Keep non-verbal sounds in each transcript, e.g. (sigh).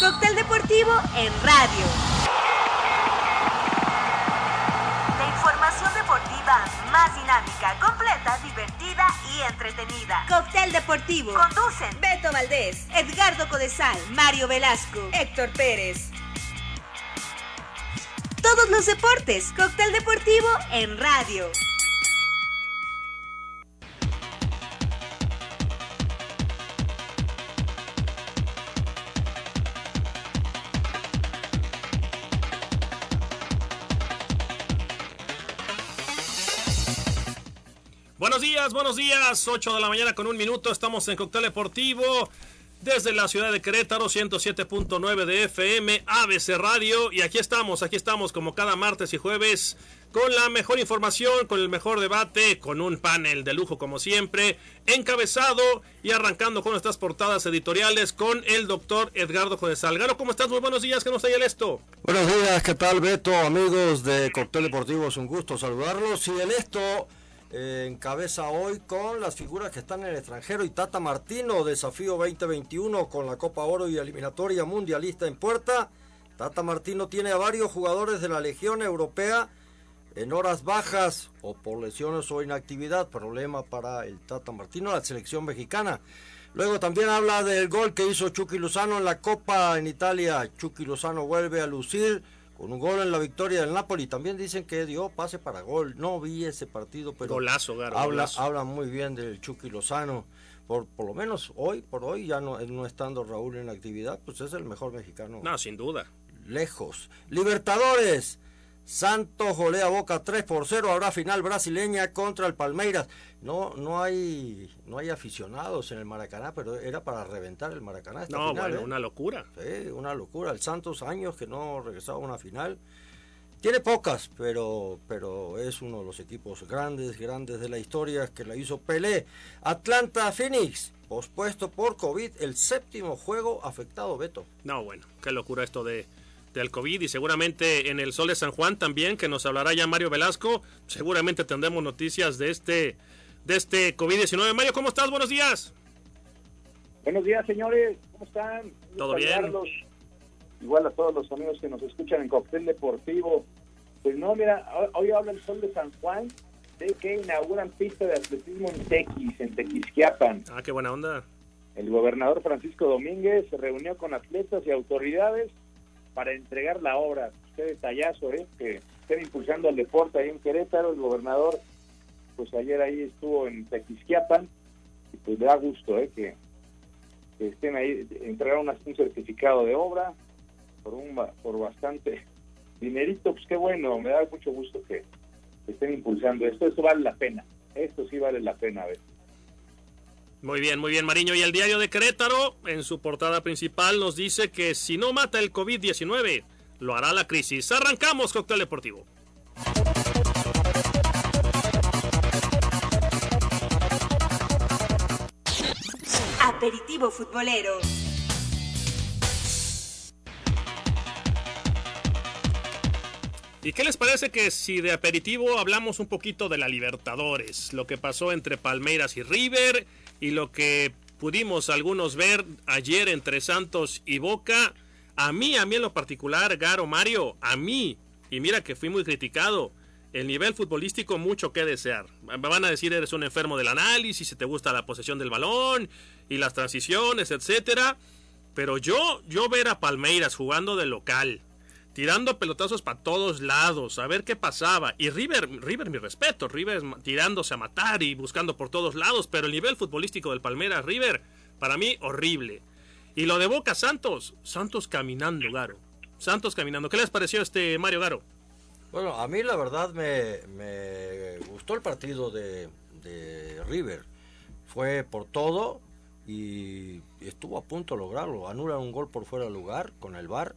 Cóctel Deportivo en radio. La información deportiva más dinámica, completa, divertida y entretenida. Cóctel Deportivo. Conducen Beto Valdés, Edgardo Codesal, Mario Velasco, Héctor Pérez. Todos los deportes. Cóctel Deportivo en radio. Buenos días, buenos días. 8 de la mañana con un minuto. Estamos en Cóctel Deportivo. Desde la ciudad de Querétaro, 107.9 de FM, ABC Radio. Y aquí estamos, aquí estamos como cada martes y jueves con la mejor información, con el mejor debate, con un panel de lujo como siempre, encabezado y arrancando con nuestras portadas editoriales con el doctor Edgardo José Salgaro. ¿Cómo estás? Muy buenos días, que nos el esto. Buenos días, ¿qué tal Beto? Amigos de Cóctel Deportivo, es un gusto saludarlos. Y el esto eh, encabeza hoy con las figuras que están en el extranjero y Tata Martino, desafío 2021 con la Copa Oro y eliminatoria mundialista en puerta. Tata Martino tiene a varios jugadores de la Legión Europea en horas bajas o por lesiones o inactividad, problema para el Tata Martino, la selección mexicana. Luego también habla del gol que hizo Chucky Lozano en la Copa en Italia. Chucky Lozano vuelve a lucir con un gol en la victoria del Napoli. También dicen que dio pase para gol. No vi ese partido, pero Golazo, Garo, habla, golazo. habla muy bien del Chucky Lozano. Por, por lo menos hoy, por hoy, ya no, no estando Raúl en actividad, pues es el mejor mexicano. No, sin duda. Lejos. Libertadores. Santos golea Boca 3 por 0. Habrá final brasileña contra el Palmeiras. No, no hay, no hay aficionados en el Maracaná, pero era para reventar el Maracaná. Esta No, final, bueno, ¿eh? una locura. Sí, una locura. El Santos, años que no regresaba a una final. Tiene pocas, pero, pero es uno de los equipos grandes, grandes de la historia que la hizo Pelé. Atlanta Phoenix, pospuesto por COVID, el séptimo juego afectado, Beto. No, bueno, qué locura esto de del COVID y seguramente en el Sol de San Juan también, que nos hablará ya Mario Velasco. Seguramente tendremos noticias de este de este COVID-19. Mario, ¿cómo estás? Buenos días. Buenos días, señores. ¿Cómo están? Todo bien. Igual a todos los amigos que nos escuchan en Cóctel Deportivo. Pues no, mira, hoy- hoy habla el Sol de San Juan de que inauguran pista de atletismo en Tequis, en Tequisquiapan. Ah, qué buena onda. El gobernador Francisco Domínguez se reunió con atletas y autoridades para entregar la obra. Qué detallazo, ¿eh? Que estén impulsando el deporte ahí en Querétaro. El gobernador, pues ayer ahí estuvo en Tequisquiapan y pues le da gusto, ¿eh? Que, estén ahí, entregaron un certificado de obra por un por bastante dinerito, pues qué bueno, me da mucho gusto que estén impulsando esto. Esto vale la pena. Esto sí vale la pena, a ver. Muy bien, muy bien, Mariño. Y el diario de Querétaro, en su portada principal, nos dice que si no mata el COVID-19, lo hará la crisis. Arrancamos, Cóctel Deportivo. Aperitivo futbolero. ¿Y qué les parece que si de aperitivo hablamos un poquito de la Libertadores? Lo que pasó entre Palmeiras y River y lo que pudimos algunos ver ayer entre Santos y Boca. A mí, a mí en lo particular, Garo Mario, a mí, y mira que fui muy criticado, el nivel futbolístico mucho que desear. Me van a decir eres un enfermo del análisis, si te gusta la posesión del balón y las transiciones, etcétera. Pero yo, yo ver a Palmeiras jugando de local, tirando pelotazos para todos lados, a ver qué pasaba. Y River, River, mi respeto, River tirándose a matar y buscando por todos lados, pero el nivel futbolístico del Palmeiras River, para mí, horrible. Y lo de Boca Santos, Santos caminando, Garo. Santos caminando. ¿Qué les pareció este Mario Garo? Bueno, a mí la verdad me, me gustó el partido de, de River. Fue por todo y estuvo a punto de lograrlo. Anulan un gol por fuera de lugar con el VAR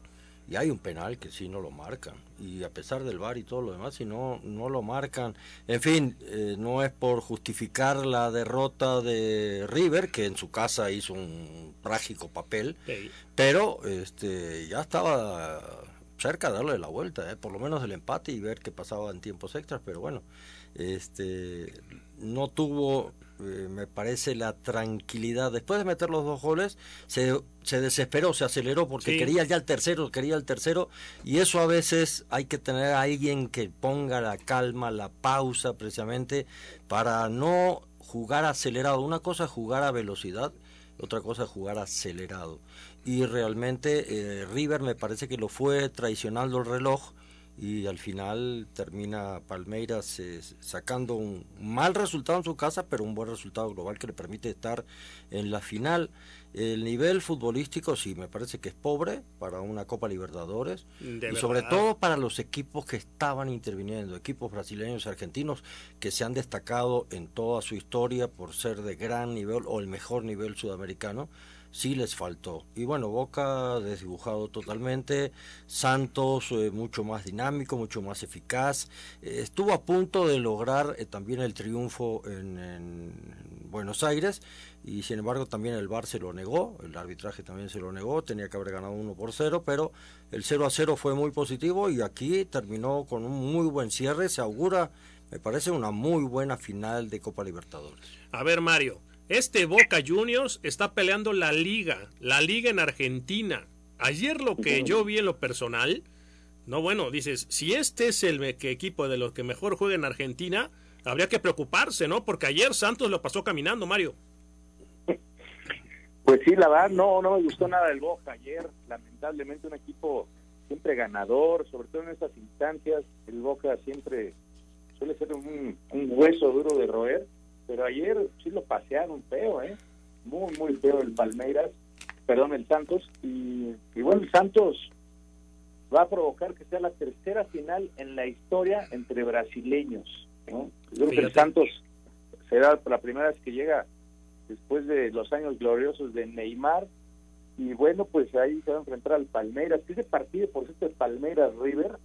y hay un penal que sí no lo marcan. Y a pesar del VAR y todo lo demás, si no, no lo marcan. En fin, eh, no es por justificar la derrota de River, que en su casa hizo un trágico papel, Sí. pero este ya estaba cerca de darle la vuelta, ¿eh? por lo menos el empate y ver qué pasaba en tiempos extras, pero bueno, este no tuvo, eh, me parece, la tranquilidad. Después de meter los dos goles, se, se desesperó, se aceleró porque quería ya el tercero, quería el tercero, y eso a veces hay que tener a alguien que ponga la calma, la pausa precisamente, para no jugar acelerado. Una cosa es jugar a velocidad, otra cosa es jugar acelerado y realmente eh, River me parece que lo fue traicionando el reloj y al final termina Palmeiras eh, sacando un mal resultado en su casa, pero un buen resultado global que le permite estar en la final. El nivel futbolístico sí, me parece que es pobre para una Copa Libertadores y sobre todo para los equipos que estaban interviniendo, equipos brasileños y argentinos que se han destacado en toda su historia por ser de gran nivel o el mejor nivel sudamericano sí les faltó. Y bueno, Boca desdibujado totalmente, Santos eh, mucho más dinámico, mucho más eficaz, eh, estuvo a punto de lograr eh, también el triunfo en, Buenos Aires. Y sin embargo también el VAR se lo negó, el arbitraje también se lo negó, tenía que haber ganado 1 por 0, pero el 0 a 0 fue muy positivo y aquí terminó con un muy buen cierre, se augura, me parece, una muy buena final de Copa Libertadores. A ver Mario, este Boca Juniors está peleando la liga, la liga en Argentina. Ayer lo que yo vi en lo personal, no bueno, dices, si este es el equipo de los que mejor juega en Argentina, habría que preocuparse, ¿no? Porque ayer Santos lo pasó caminando, Mario. Pues sí, la verdad, no, no me gustó nada el Boca ayer. Lamentablemente un equipo siempre ganador, sobre todo en estas instancias. El Boca siempre suele ser un hueso duro de roer pero ayer sí lo pasearon feo, ¿eh? Muy, muy feo el Palmeiras, perdón, el Santos. Y, bueno, el Santos va a provocar que sea la tercera final en la historia entre brasileños. ¿no? Yo creo que el Santos será la primera vez que llega después de los años gloriosos de Neymar. Y bueno, pues ahí se va a enfrentar al Palmeiras. Ese partido, por cierto, Palmeiras River,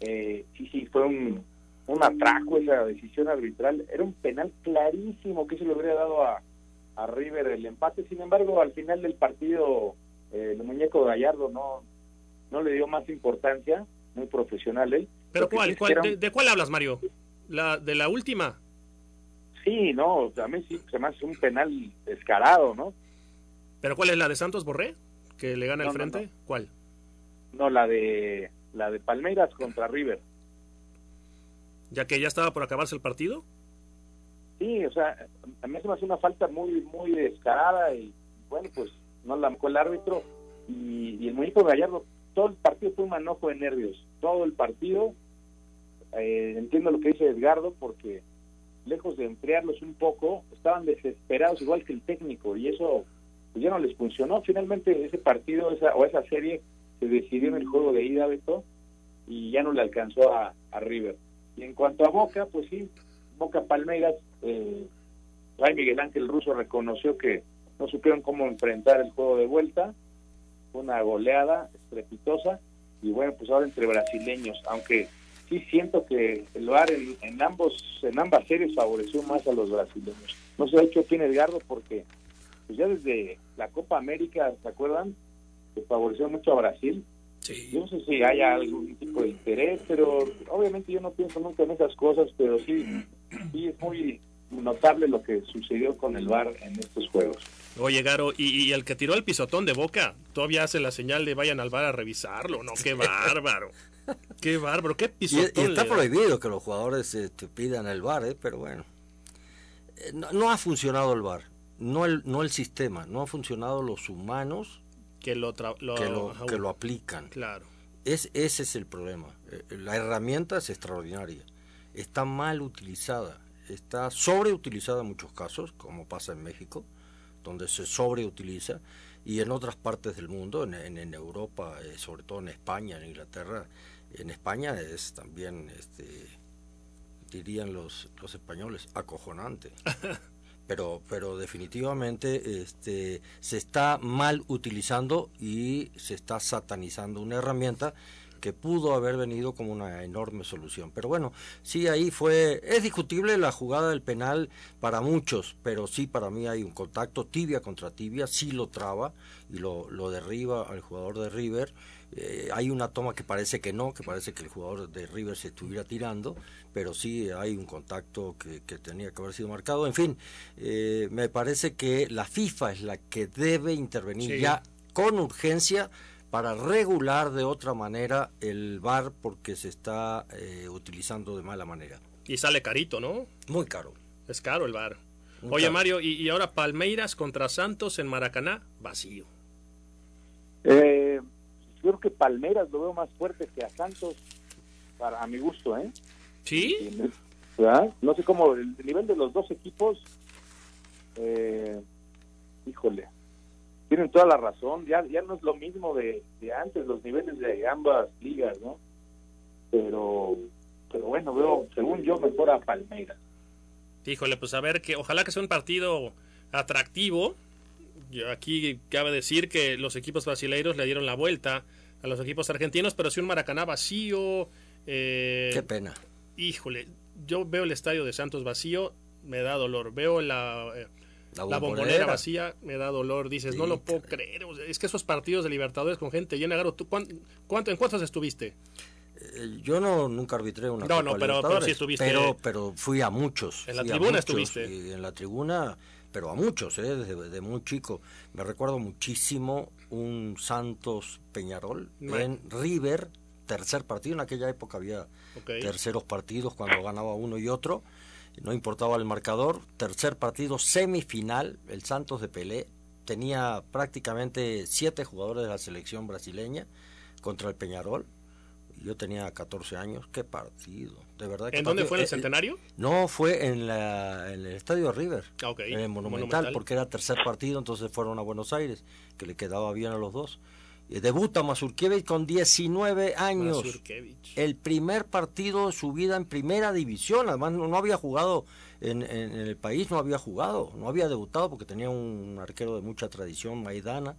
eh, sí, sí, fue un, un atraco esa decisión arbitral. Era un penal clarísimo que se le hubiera dado a, a River el empate. Sin embargo, al final del partido, eh, el muñeco Gallardo no, no le dio más importancia, muy profesional él. ¿Pero cuál? de, cuál hablas, Mario? ¿La, ¿De la última? Sí, no, a mí sí se me hace un penal descarado, ¿no? ¿Pero cuál es la de Santos Borré? ¿Que le gana el frente? ¿Cuál? No, la de, la de Palmeiras contra River ya que ya estaba por acabarse el partido. Sí, o sea, a mí se me hace una falta muy muy descarada y bueno, pues no la marcó el árbitro y, el muñeco Gallardo, todo el partido fue un manojo de nervios, todo el partido. Eh, entiendo lo que dice Edgardo porque lejos de enfriarlos un poco, estaban desesperados igual que el técnico y eso pues ya no les funcionó. Finalmente ese partido esa, o esa serie se decidió en el juego de ida, Beto, y ya no le alcanzó a River. Y en cuanto a Boca, pues sí, Boca Palmeiras, eh, Miguel Ángel Russo reconoció que no supieron cómo enfrentar el juego de vuelta, una goleada estrepitosa, y bueno, pues ahora entre brasileños, aunque sí siento que el VAR en, ambos en ambas series favoreció más a los brasileños. No se ha hecho fin Edgardo porque pues ya desde la Copa América, ¿se acuerdan? Que favoreció mucho a Brasil yo no sé si haya algún tipo de interés, pero obviamente yo no pienso nunca en esas cosas, pero sí, sí es muy notable lo que sucedió con el VAR en estos juegos. Oye, Garo, y, el que tiró el pisotón de boca, todavía hace la señal de vayan al bar a revisarlo, ¿no? ¡Qué (laughs) bárbaro! ¡Qué bárbaro! ¡Qué pisotón! Y, está prohibido que los jugadores te este, pidan el bar, ¿eh? Pero bueno. Eh, no, ha funcionado el bar, no el, no el sistema, no ha funcionado los humanos que lo, que lo, aplican. Claro. Es, ese es el problema. Eh, la herramienta es extraordinaria. Está mal utilizada. Está sobreutilizada en muchos casos, como pasa en México, donde se sobreutiliza, y en otras partes del mundo, en, en, Europa, eh, sobre todo en España, en Inglaterra. En España es también, este, dirían los, los españoles, acojonante. (laughs) pero pero definitivamente este se está mal utilizando y se está satanizando una herramienta que pudo haber venido como una enorme solución. Pero bueno, sí, ahí fue, es discutible la jugada del penal para muchos, pero sí para mí hay un contacto tibia contra tibia, sí lo traba y lo, lo derriba al jugador de River. Eh, hay una toma que parece que no, que parece que el jugador de River se estuviera tirando, pero sí hay un contacto que, tenía que haber sido marcado. En fin, eh, me parece que la FIFA es la que debe intervenir ya con urgencia para regular de otra manera el bar porque se está eh, utilizando de mala manera. Y sale carito, ¿no? Muy caro. Es caro el bar. Oye, Mario, y, ahora Palmeiras contra Santos en Maracaná, vacío. Eh, yo creo que Palmeiras lo veo más fuerte que a Santos, para a mi gusto, ¿eh? ¿Sí? No sé cómo, el nivel de los dos equipos, eh, híjole, tienen toda la razón, ya, ya no es lo mismo de, antes, los niveles de ambas ligas, ¿no? Pero, pero bueno, veo, según yo, mejor a Palmeiras. Híjole, pues a ver, que ojalá que sea un partido atractivo. Yo aquí cabe decir que los equipos brasileiros le dieron la vuelta a los equipos argentinos, pero si un Maracaná vacío. Eh, Qué pena. Híjole, yo veo el estadio de Santos vacío, me da dolor. Veo la. Eh, la, bombonera. vacía me da dolor. Dices, no lo puedo creer. Es que esos partidos de Libertadores con gente llena, Garo, ¿tú cuánto, ¿en cuántos estuviste? Eh, yo no nunca arbitré una no, no, pero, pero, sí estuviste. Pero, pero fui a muchos. En la tribuna estuviste. Y en la tribuna, pero a muchos, ¿eh? desde, muy chico. Me recuerdo muchísimo un Santos Peñarol en River, tercer partido. En aquella época había terceros partidos cuando ganaba uno y otro no importaba el marcador. Tercer partido semifinal, el Santos de Pelé tenía prácticamente siete jugadores de la selección brasileña contra el Peñarol. Yo tenía 14 años, qué partido, de verdad. ¿En dónde fue el eh, centenario? No, fue en, la, en el estadio River, ah, en el Monumental, porque era tercer partido, entonces fueron a Buenos Aires, que le quedaba bien a los dos. Eh, debuta Mazurkiewicz con 19 años. El primer partido de su vida en primera división. Además, no, había jugado en, el país, no había jugado, no había debutado porque tenía un arquero de mucha tradición, Maidana.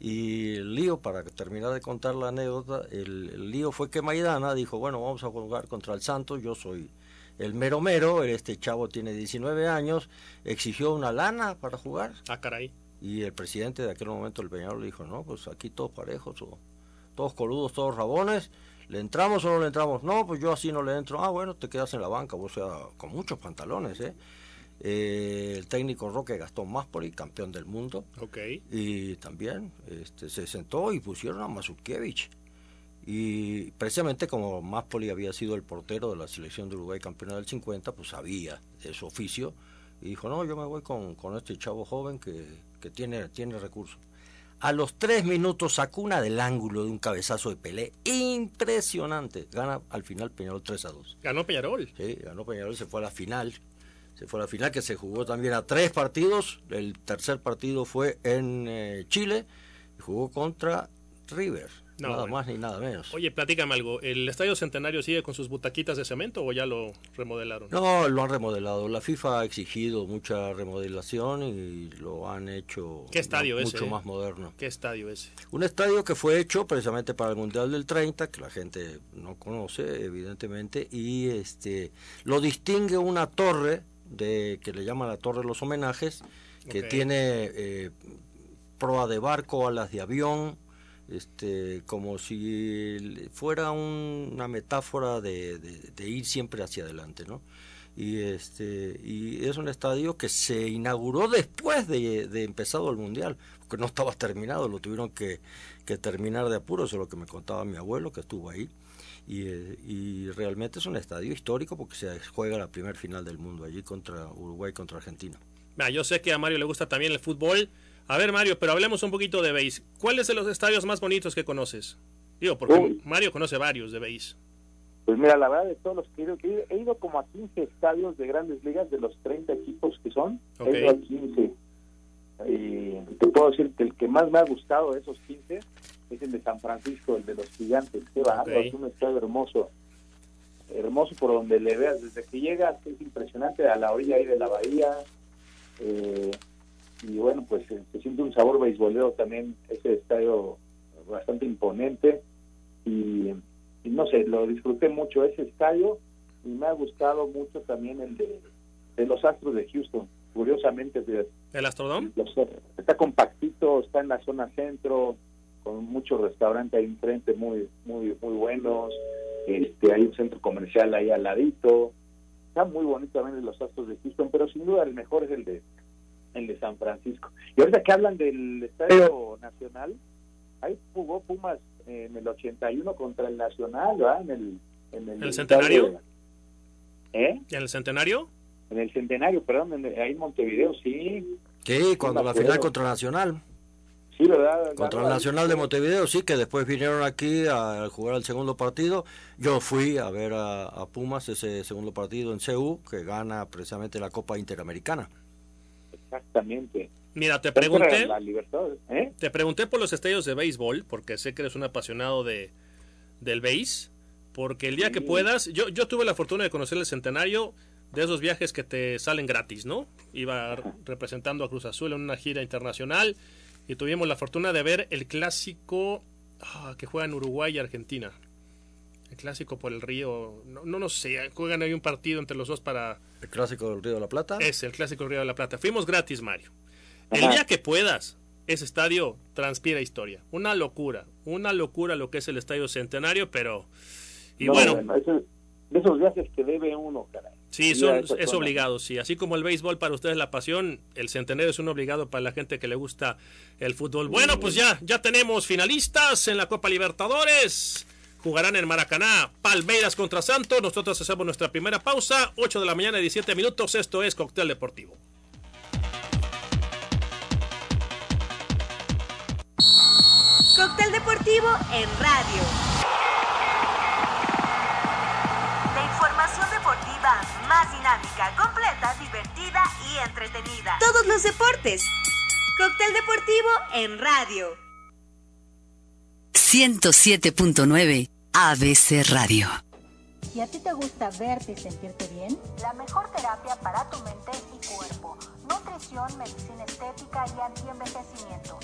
Y el lío, para terminar de contar la anécdota, el, lío fue que Maidana dijo: Bueno, vamos a jugar contra el Santos. Yo soy el mero mero. Este chavo tiene 19 años. Exigió una lana para jugar. Ah, caray y el presidente de aquel momento, el Peñarol, le dijo, no, pues aquí todos parejos, todos coludos, todos rabones, ¿le entramos o no le entramos? No, pues yo así no le entro. Ah, bueno, te quedas en la banca, o sea, con muchos pantalones, ¿eh? Eh el técnico Roque Gastón Máspoli, campeón del mundo. Ok. Y también este, se sentó y pusieron a Mazurkiewicz. Y precisamente como Máspoli había sido el portero de la selección de Uruguay campeona del 50, pues sabía de su oficio. Y dijo, no, yo me voy con, con este chavo joven que, que tiene, tiene recursos. A los tres minutos sacó una del ángulo de un cabezazo de Pelé impresionante. Gana al final Peñarol 3 a 2. Ganó Peñarol. Sí, ganó Peñarol, se fue a la final. Se fue a la final que se jugó también a tres partidos. El tercer partido fue en eh, Chile y jugó contra River nada más ni nada menos. Oye, platícame algo. ¿El Estadio Centenario sigue con sus butaquitas de cemento o ya lo remodelaron? No, lo han remodelado. La FIFA ha exigido mucha remodelación y lo han hecho ¿Qué estadio mucho eh? más moderno. ¿Qué estadio es? Un estadio que fue hecho precisamente para el Mundial del 30, que la gente no conoce, evidentemente, y este lo distingue una torre de que le llaman la Torre de los Homenajes, que tiene eh, proa de barco, alas de avión, este, como si fuera una metáfora de, ir siempre hacia adelante, ¿no? Y, este, y es un estadio que se inauguró después de, empezado el Mundial, porque no estaba terminado, lo tuvieron que, terminar de apuro, eso es lo que me contaba mi abuelo que estuvo ahí. Y, y, realmente es un estadio histórico porque se juega la primer final del mundo allí contra Uruguay contra Argentina. yo sé que a Mario le gusta también el fútbol. A ver, Mario, pero hablemos un poquito de base. ¿Cuáles de los estadios más bonitos que conoces? Digo, porque Mario conoce varios de base. Pues mira, la verdad de todos los que he ido, he ido como a 15 estadios de grandes ligas de los 30 equipos que son. He ido a 15. Y te puedo decir que el que más me ha gustado de esos 15 es el de San Francisco, el de los gigantes. Qué es un estadio hermoso. Hermoso por donde le veas. Desde que llegas es impresionante a la orilla ahí de la bahía. Eh, y bueno, pues eh, se siente un sabor beisbolero también, ese estadio bastante imponente. y, no sé, lo disfruté mucho ese estadio y me ha gustado mucho también el de, los Astros de Houston. Curiosamente, ¿el Astrodome? está compactito, está en la zona centro, con muchos restaurantes ahí enfrente muy, muy, muy buenos. Este, hay un centro comercial ahí al ladito. Está muy bonito también los Astros de Houston, pero sin duda el mejor es el de el de San Francisco. Y ahorita que hablan del Estadio Nacional, ahí jugó Pumas en el 81 contra el Nacional, ¿verdad? En el, en el, centenario. ¿Eh? ¿En el centenario? En el centenario, perdón, ahí en Montevideo, sí. Sí, cuando la final contra Nacional. Sí, ¿verdad? Contra el Nacional de Montevideo, sí, que después vinieron aquí a jugar el segundo partido. Yo fui a ver a, a Pumas ese segundo partido en CU, que gana precisamente la Copa Interamericana. Exactamente. Mira, te pregunté, ¿eh? te pregunté por los estadios de béisbol, porque sé que eres un apasionado de del béis, porque el día que puedas, yo, yo tuve la fortuna de conocer el centenario de esos viajes que te salen gratis, ¿no? Iba representando a Cruz Azul en una gira internacional y tuvimos la fortuna de ver el clásico ah, que juega en Uruguay y Argentina. El clásico por el río, no, no, no sé, juegan ahí un partido entre los dos para... ¿El clásico del Río de la Plata? Es el clásico del Río de la Plata. Fuimos gratis, Mario. El día que puedas, ese estadio transpira historia. Una locura, una locura lo que es el estadio centenario, pero... Y bueno... de esos viajes que debe uno, caray. Sí, son, es obligado, sí. Así como el béisbol para ustedes la pasión, el centenario es un obligado para la gente que le gusta el fútbol. Bueno, pues ya, ya tenemos finalistas en la Copa Libertadores. Jugarán en Maracaná, Palmeiras contra Santos. Nosotros hacemos nuestra primera pausa, 8 de la mañana, 17 minutos. Esto es Cóctel Deportivo. Cóctel Deportivo en radio. Más dinámica, completa, divertida y entretenida. Todos los deportes. Cóctel Deportivo en radio. 107.9 ABC Radio. ¿Y a ti te gusta verte y sentirte bien? La mejor terapia para tu mente y cuerpo. Nutrición, medicina estética y antienvejecimiento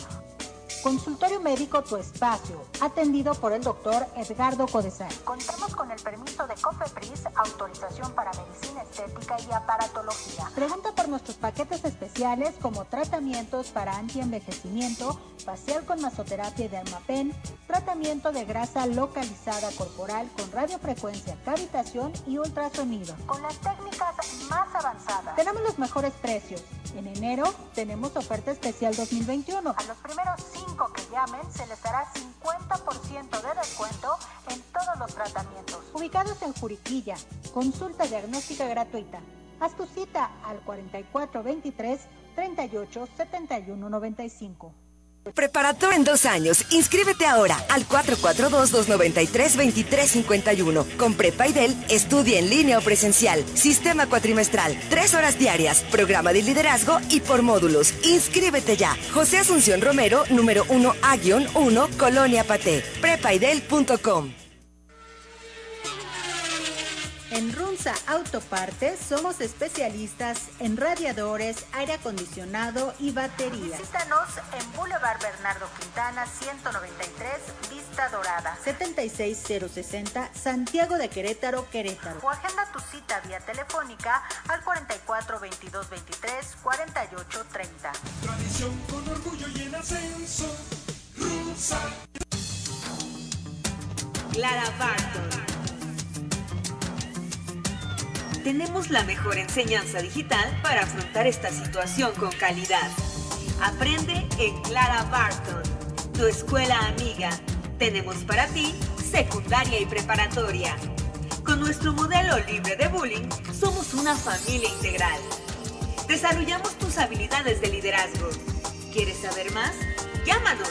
Consultorio Médico Tu Espacio, atendido por el doctor Edgardo Codesal. Contamos con el permiso de COFEPRIS, autorización para medicina estética y aparatología. Pregunta por nuestros paquetes especiales como tratamientos para antienvejecimiento, facial con masoterapia y dermapen, tratamiento de grasa localizada corporal con radiofrecuencia, cavitación y ultrasonido. Con las técnicas más avanzadas. Tenemos los mejores precios. En enero tenemos oferta especial 2021. A los primeros cinco que llamen se les dará 50% de descuento en todos los tratamientos. Ubicados en Juriquilla, consulta diagnóstica gratuita. Haz tu cita al 4423 38 71 95. Preparatoria en dos años. Inscríbete ahora al 442-293-2351. Con Prepaidel, estudia en línea o presencial. Sistema cuatrimestral. Tres horas diarias. Programa de liderazgo y por módulos. Inscríbete ya. José Asunción Romero, número 1A-1, Colonia Paté. Prepaidel.com. En Runza Autopartes somos especialistas en radiadores, aire acondicionado y baterías. Visítanos en Boulevard Bernardo Quintana 193, Vista Dorada. 76060 Santiago de Querétaro, Querétaro. O agenda tu cita vía telefónica al 44 22 23 48 30. Tradición con orgullo y en ascenso. Runza. Clara Barton tenemos la mejor enseñanza digital para afrontar esta situación con calidad. Aprende en Clara Barton, tu escuela amiga. Tenemos para ti secundaria y preparatoria. Con nuestro modelo libre de bullying, somos una familia integral. Desarrollamos tus habilidades de liderazgo. ¿Quieres saber más? Llámanos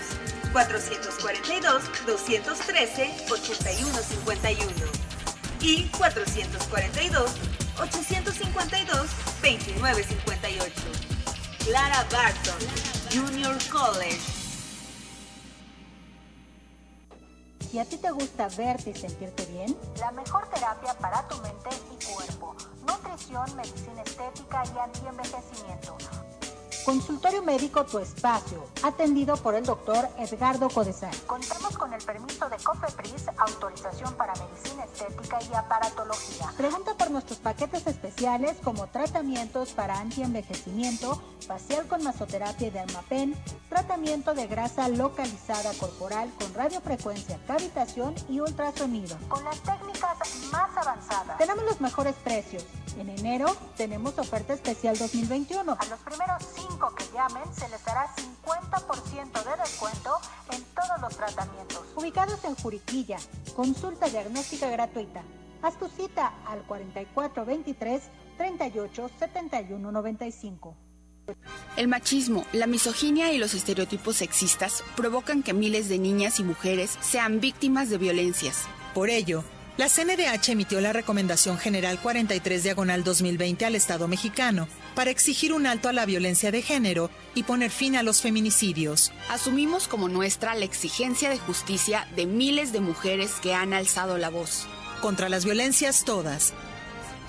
442-213-8151 y 442 852-2958. Clara Barton, Junior College. ¿Y a ti te gusta verte y sentirte bien? La mejor terapia para tu mente y cuerpo. Nutrición, medicina estética y antienvejecimiento Consultorio Médico Tu Espacio, atendido por el doctor Edgardo Codesal. Contamos con el permiso de COFEPRIS, autorización para medicina estética y aparatología. Pregunta por nuestros paquetes especiales como tratamientos para antienvejecimiento, facial con masoterapia y dermapen, tratamiento de grasa localizada corporal con radiofrecuencia, cavitación y ultrasonido. Con las técnicas más avanzadas. Tenemos los mejores precios. En enero tenemos oferta especial 2021. A los primeros cinco que llamen se les dará 50% de descuento en todos los tratamientos. Ubicados en Juriquilla, consulta diagnóstica gratuita. Haz tu cita al 4423 38 71 95. El machismo, la misoginia y los estereotipos sexistas provocan que miles de niñas y mujeres sean víctimas de violencias. Por ello, la CNDH emitió la Recomendación General 43 Diagonal 2020 al Estado mexicano para exigir un alto a la violencia de género y poner fin a los feminicidios. Asumimos como nuestra la exigencia de justicia de miles de mujeres que han alzado la voz. Contra las violencias todas.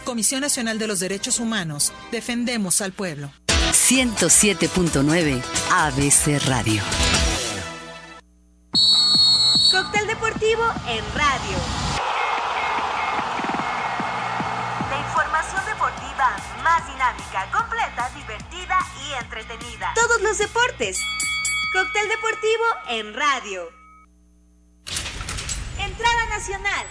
Comisión Nacional de los Derechos Humanos, defendemos al pueblo. 107.9 ABC Radio. Cóctel deportivo en radio. Todos los deportes. Cóctel deportivo en radio. Entrada nacional.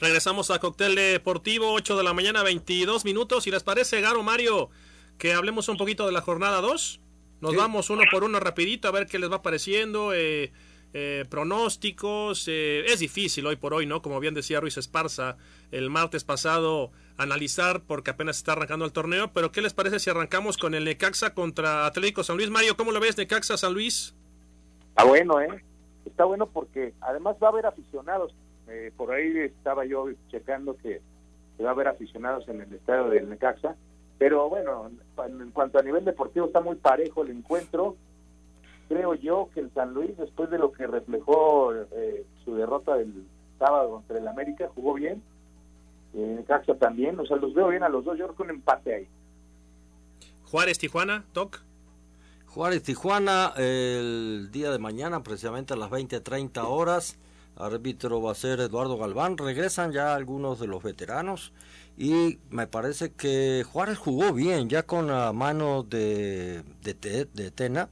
Regresamos a Cóctel Deportivo, 8 de la mañana, 22 minutos. Si les parece, Garo Mario, que hablemos un poquito de la jornada 2. Nos vamos uno por uno rapidito a ver qué les va pareciendo. Eh, eh, pronósticos. Eh, es difícil hoy por hoy, ¿no? Como bien decía Ruiz Esparza el martes pasado, analizar porque apenas está arrancando el torneo. Pero ¿qué les parece si arrancamos con el Necaxa contra Atlético San Luis? Mario, ¿cómo lo ves, Necaxa San Luis? Está bueno, ¿eh? Está bueno porque además va a haber aficionados. Eh, por ahí estaba yo checando que va a haber aficionados en el estadio del Necaxa. Pero bueno, en cuanto a nivel deportivo está muy parejo el encuentro creo yo que el San Luis, después de lo que reflejó eh, su derrota del sábado contra el América, jugó bien. Eh, Caxa también, o sea, los veo bien a los dos. Yo creo que un empate ahí. Juárez, Tijuana, Toc. Juárez, Tijuana, el día de mañana, precisamente a las 20:30 horas. Árbitro va a ser Eduardo Galván. Regresan ya algunos de los veteranos. Y me parece que Juárez jugó bien, ya con la mano de, de, de Tena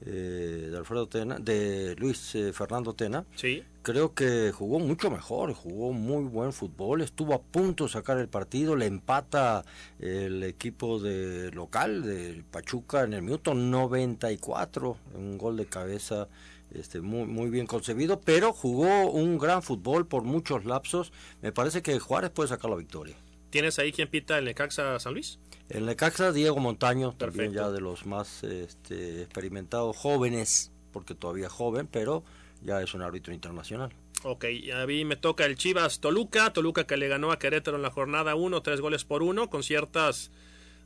eh, de Alfredo Tena, de Luis eh, Fernando Tena, sí. Creo que jugó mucho mejor, jugó muy buen fútbol, estuvo a punto de sacar el partido, le empata el equipo de local de Pachuca en el minuto 94, un gol de cabeza este, muy, muy bien concebido, pero jugó un gran fútbol por muchos lapsos, me parece que Juárez puede sacar la victoria. ¿Tienes ahí quien pita el Necaxa San Luis? El Necaxa, Diego Montaño, también ya de los más este, experimentados, jóvenes, porque todavía joven, pero ya es un árbitro internacional. Ok, a mí me toca el Chivas Toluca, Toluca que le ganó a Querétaro en la jornada 1, tres goles por uno, con ciertas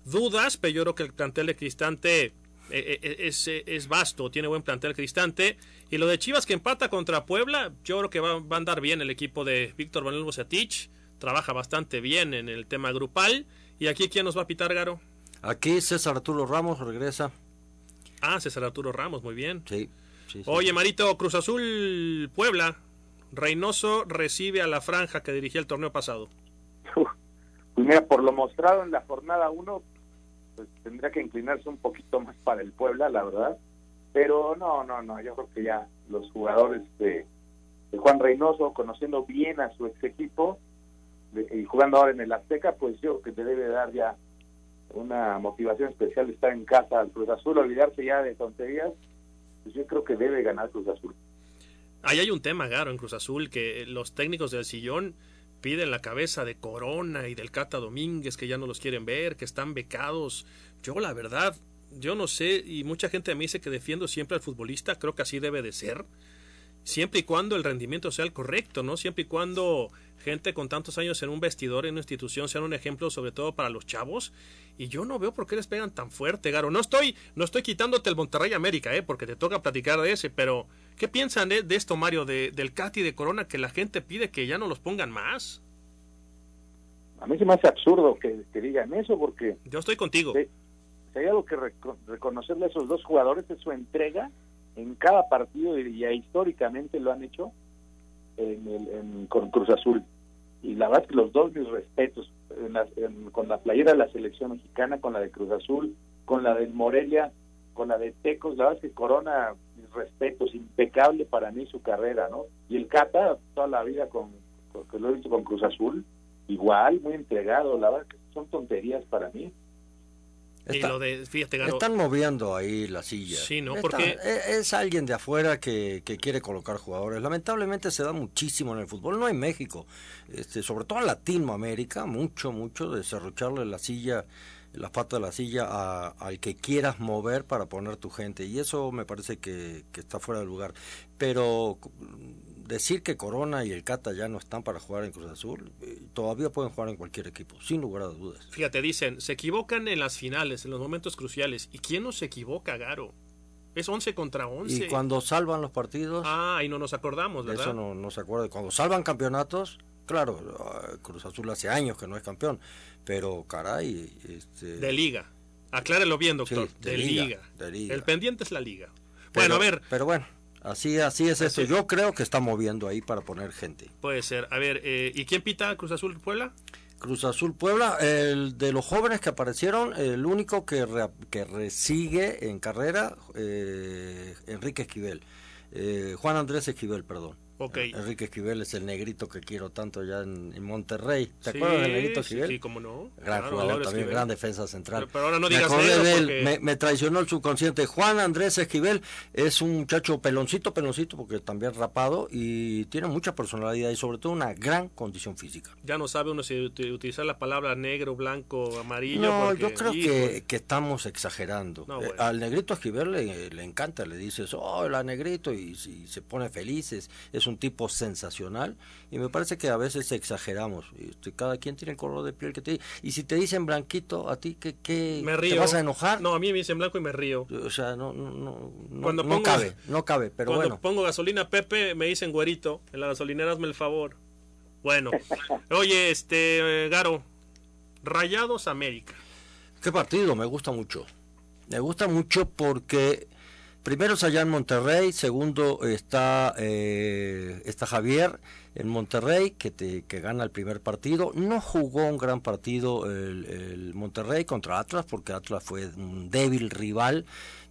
dudas, pero yo creo que el plantel de Cristante eh, eh, es, es, vasto, tiene buen plantel Cristante. Y lo de Chivas que empata contra Puebla, yo creo que va, va a andar bien el equipo de Víctor Manuel Bucetich trabaja bastante bien en el tema grupal. ¿Y aquí quién nos va a pitar, Garo? Aquí César Arturo Ramos regresa. Ah, César Arturo Ramos, muy bien. Sí. Sí, Oye, Marito, Cruz Azul Puebla. Reynoso recibe a la franja que dirigía el torneo pasado. Uf, pues mira, por lo mostrado en la jornada 1, pues tendría que inclinarse un poquito más para el Puebla, la verdad. Pero no, no, no, yo creo que ya los jugadores de, de Juan Reynoso, conociendo bien a su ex equipo, y jugando ahora en el Azteca, pues yo que te debe dar ya una motivación especial de estar en casa al Cruz Azul, olvidarse ya de tonterías, pues yo creo que debe ganar Cruz Azul. Ahí hay un tema, Garo, en Cruz Azul, que los técnicos del sillón piden la cabeza de Corona y del Cata Domínguez, que ya no los quieren ver, que están becados. Yo, la verdad, yo no sé, y mucha gente me dice que defiendo siempre al futbolista, creo que así debe de ser, siempre y cuando el rendimiento sea el correcto, ¿no? Siempre y cuando gente con tantos años en un vestidor, en una institución, sean un ejemplo sobre todo para los chavos. Y yo no veo por qué les pegan tan fuerte, Garo. No estoy, no estoy quitándote el Monterrey América, ¿eh? porque te toca platicar de ese, pero ¿qué piensan de, de esto, Mario, de, del Cati de Corona, que la gente pide que ya no los pongan más? a mí se me hace absurdo que, digan eso porque... Yo estoy contigo. Si, hay algo que reconocerle a esos dos jugadores es su entrega en cada partido y ya históricamente lo han hecho en con Cruz Azul. Y la verdad que los dos mis respetos, con la playera de la selección mexicana, con la de Cruz Azul, con la de Morelia, con la de Tecos, la verdad es que Corona, mis respetos, impecable para mí su carrera, ¿no? Y el Cata, toda la vida con, que lo he visto con Cruz Azul, igual, muy entregado, la verdad que son tonterías para mí. Están moviendo ahí la silla. Sí, ¿no? Porque e, es, alguien de afuera que, quiere colocar jugadores. Lamentablemente se da muchísimo en el fútbol, no en México, este, sobre todo en Latinoamérica, mucho, mucho de cerrucharle la silla, la pata de la silla al que quieras mover para poner tu gente. Y eso me parece que, que está fuera de lugar. Pero decir que Corona y el Cata ya no están para jugar en Cruz Azul, eh, todavía pueden jugar en cualquier equipo, sin lugar a dudas. Fíjate, dicen, se equivocan en las finales, en los momentos cruciales. ¿Y quién no se equivoca, Garo? Es 11 contra 11. Y cuando salvan los partidos... Ah, y no nos acordamos, ¿verdad? Eso no, no se acuerda. Cuando salvan campeonatos, claro, ah, Cruz Azul hace años que no es campeón, pero caray... Este... De liga. Aclárelo bien, doctor. de, liga, de liga. El pendiente es la liga. bueno, a ver. Pero bueno. Así, así es eso. Yo creo que está moviendo ahí para poner gente. Puede ser. A ver, eh, ¿y quién pita Cruz Azul Puebla? Cruz Azul Puebla, el de los jóvenes que aparecieron, el único que, que resigue en carrera, eh, Enrique Esquivel. Eh, Juan Andrés Esquivel, perdón. Enrique Esquivel es el negrito que quiero tanto ya en, Monterrey. ¿Te acuerdas del negrito Esquivel? Sí, cómo no. Gran jugador también, gran defensa central. Pero, ahora no digas me me, traicionó el subconsciente. Juan Andrés Esquivel es un muchacho peloncito, peloncito, porque también rapado y tiene mucha personalidad y sobre todo una gran condición física. Ya no sabe uno si utilizar la palabra negro, blanco, amarillo. No, yo creo que, que, estamos exagerando. Eh, al negrito Esquivel le, encanta, le dices, oh, la negrito, y, y se pone feliz. Es, es un un tipo sensacional y me parece que a veces exageramos. Este, cada quien tiene el color de piel que tiene. Y si te dicen blanquito, ¿a ti qué, qué me río. te vas a enojar? No, a mí me dicen blanco y me río. O sea, no, no, no, no cabe, no cabe, pero cuando bueno. pongo gasolina Pepe, me dicen güerito. En la gasolinera hazme el favor. Bueno, (laughs) oye, este, Garo, Rayados América. ¿Qué partido? Me gusta mucho. Me gusta mucho porque Primero es allá en Monterrey, segundo está, eh, está Javier en Monterrey, que, te, que gana el primer partido. No jugó un gran partido el, Monterrey contra Atlas, porque Atlas fue un débil rival,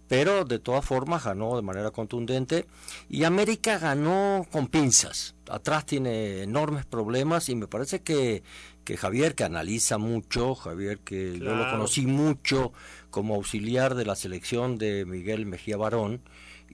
pero de todas formas ganó de manera contundente. Y América ganó con pinzas. Atrás tiene enormes problemas y me parece que, que Javier, que analiza mucho, Javier que yo lo conocí mucho, como auxiliar de la selección de Miguel Mejía Barón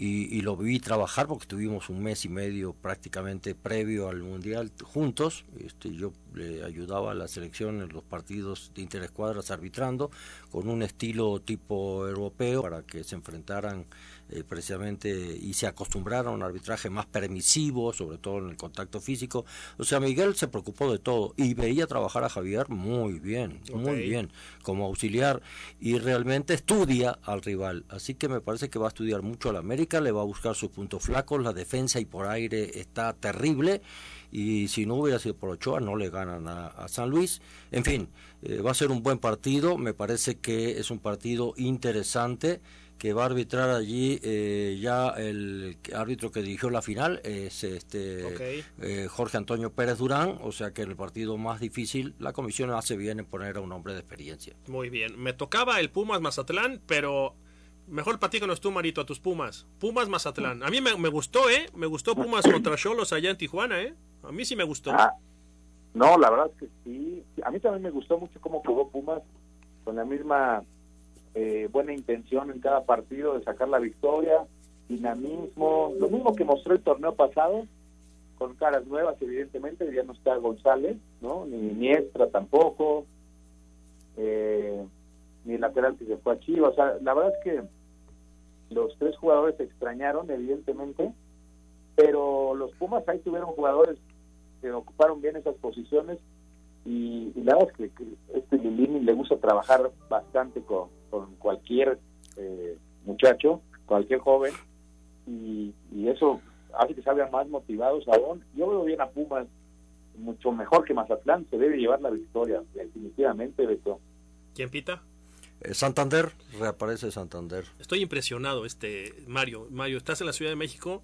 y, lo vi trabajar porque tuvimos un mes y medio prácticamente previo al Mundial juntos. Este, yo le ayudaba a la selección en los partidos de interescuadras arbitrando con un estilo tipo europeo para que se enfrentaran eh, precisamente y se acostumbraron a un arbitraje más permisivo, sobre todo en el contacto físico. O sea, Miguel se preocupó de todo y veía trabajar a Javier muy bien, muy bien, como auxiliar y realmente estudia al rival. Así que me parece que va a estudiar mucho a la América, le va a buscar sus puntos flacos, la defensa y por aire está terrible y si no hubiera sido por Ochoa no le ganan a, San Luis. En fin, eh, va a ser un buen partido, me parece que es un partido interesante que va a arbitrar allí eh, ya el árbitro que dirigió la final es este eh, Jorge Antonio Pérez Durán, o sea que en el partido más difícil la comisión hace bien en poner a un hombre de experiencia. Muy bien, me tocaba el Pumas Mazatlán, pero mejor platícanos tú, Marito, a tus Pumas. Pumas Mazatlán. A mí me, gustó, ¿eh? Me gustó Pumas contra Cholos allá en Tijuana, ¿eh? A mí sí me gustó. Ah, no, la verdad es que sí. A mí también me gustó mucho cómo jugó Pumas con la misma eh, buena intención en cada partido de sacar la victoria, dinamismo, lo mismo que mostró el torneo pasado, con caras nuevas, evidentemente, ya no está González, ¿no? Ni Niestra tampoco, eh, ni el lateral que se fue a Chivas. O sea, la verdad es que los tres jugadores se extrañaron, evidentemente, pero los Pumas ahí tuvieron jugadores que ocuparon bien esas posiciones y, la verdad es que, este Lilini le gusta trabajar bastante con, con cualquier eh, muchacho, cualquier joven, y, eso hace que salgan más motivados aún. Yo veo bien a Pumas, mucho mejor que Mazatlán, se debe llevar la victoria, definitivamente, Beto. ¿Quién pita? Eh, Santander, reaparece Santander. Estoy impresionado, este Mario. Mario, estás en la Ciudad de México.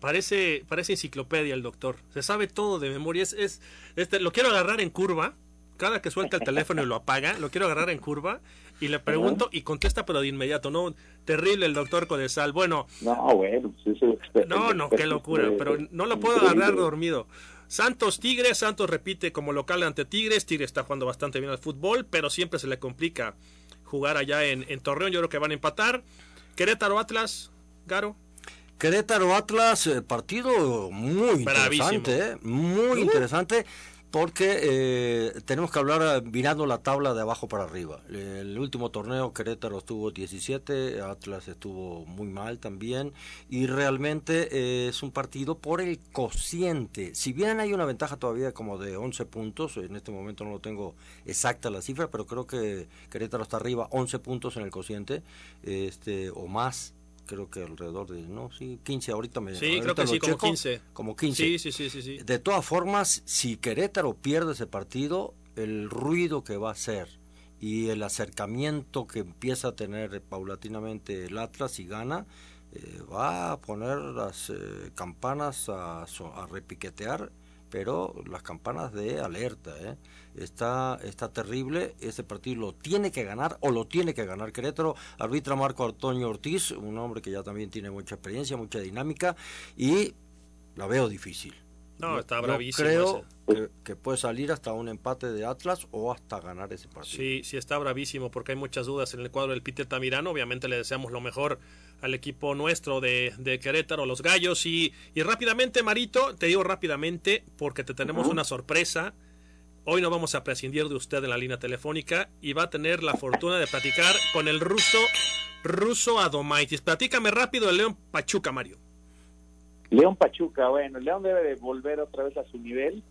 Parece, parece enciclopedia el doctor. Se sabe todo de memoria. Es, es, este, lo quiero agarrar en curva. Cada que suelta el teléfono y lo apaga, lo quiero agarrar en curva y le pregunto y contesta, pero de inmediato. No, terrible el doctor Codesal. Bueno. No, bueno, pues eso No, no, qué locura. Pero no lo puedo agarrar dormido. Santos Tigres, Santos repite como local ante Tigres. Tigres está jugando bastante bien al fútbol, pero siempre se le complica jugar allá en, en Torreón. Yo creo que van a empatar. Querétaro Atlas, Garo. Querétaro Atlas, eh, partido muy interesante, eh, muy interesante porque eh, tenemos que hablar mirando la tabla de abajo para arriba. El último torneo Querétaro estuvo 17, Atlas estuvo muy mal también y realmente eh, es un partido por el cociente. Si bien hay una ventaja todavía como de 11 puntos, en este momento no lo tengo exacta la cifra, pero creo que Querétaro está arriba 11 puntos en el cociente este o más creo que alrededor de, no, sí, 15, ahorita me Sí, creo que sí, como 15. Como 15. Sí, sí, sí, sí, sí. De todas formas, si Querétaro pierde ese partido, el ruido que va a hacer y el acercamiento que empieza a tener paulatinamente el Atlas y gana, eh, va a poner las eh, campanas a, a repiquetear pero las campanas de alerta. ¿eh? Está, está terrible, ese partido lo tiene que ganar o lo tiene que ganar Querétaro. Arbitra Marco Antonio Ortiz, un hombre que ya también tiene mucha experiencia, mucha dinámica y la veo difícil. No, está bravísimo. creo que, que, puede salir hasta un empate de Atlas o hasta ganar ese partido. Sí, sí está bravísimo porque hay muchas dudas en el cuadro del Peter Tamirano. Obviamente le deseamos lo mejor al equipo nuestro de, de Querétaro, los Gallos. Y, y, rápidamente, Marito, te digo rápidamente porque te tenemos una sorpresa. Hoy no vamos a prescindir de usted en la línea telefónica y va a tener la fortuna de platicar con el ruso, ruso Adomaitis. Platícame rápido el León Pachuca, Mario. León Pachuca, bueno, León debe de volver otra vez a su nivel.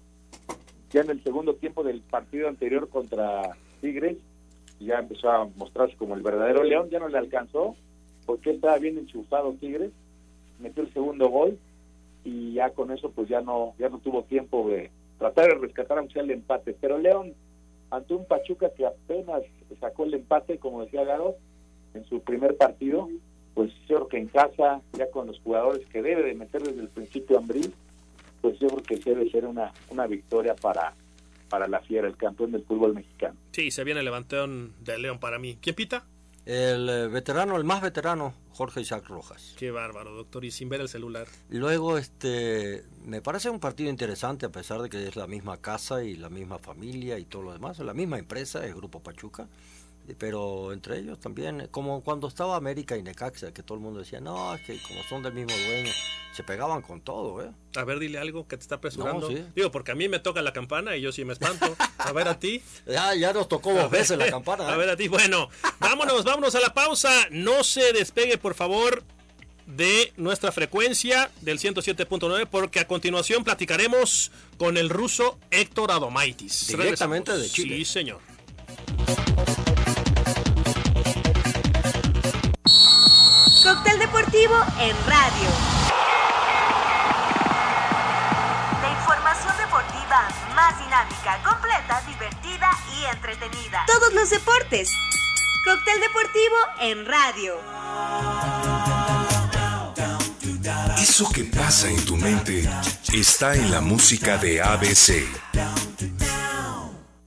Ya en el segundo tiempo del partido anterior contra Tigres, ya empezó a mostrarse como el verdadero León, ya no le alcanzó, porque estaba bien enchufado Tigres, metió el segundo gol y ya con eso pues ya no, ya no tuvo tiempo de tratar de rescatar aunque sea el empate. Pero León, ante un Pachuca que apenas sacó el empate, como decía Garo, en su primer partido, pues yo creo que en casa, ya con los jugadores que debe de meter desde el principio Ambril, pues yo creo que debe ser una, una victoria para, para la Fiera, el campeón del fútbol mexicano. Sí, se viene el levantón de León para mí. ¿Quién pita? El eh, veterano, el más veterano, Jorge Isaac Rojas. Qué bárbaro, doctor, y sin ver el celular. Luego, este, me parece un partido interesante a pesar de que es la misma casa y la misma familia y todo lo demás, la misma empresa, el Grupo Pachuca pero entre ellos también, como cuando estaba América y Necaxa, que todo el mundo decía, no, es que como son del mismo dueño, se pegaban con todo, ¿eh? A ver, dile algo que te está apresurando. Digo, porque a mí me toca la campana y yo sí me espanto. A ver a ti. (laughs) ya, ya nos tocó dos veces la campana. A ver a ti. Bueno, vámonos, vámonos a la pausa. No se despegue, por favor, de nuestra frecuencia del 107.9 porque a continuación platicaremos con el ruso Héctor Adomaitis. Directamente de Chile. Sí, señor. Cóctel deportivo en radio. La información deportiva más dinámica, completa, divertida y entretenida. Todos los deportes. Cóctel deportivo en radio. Eso que pasa en tu mente está en la música de ABC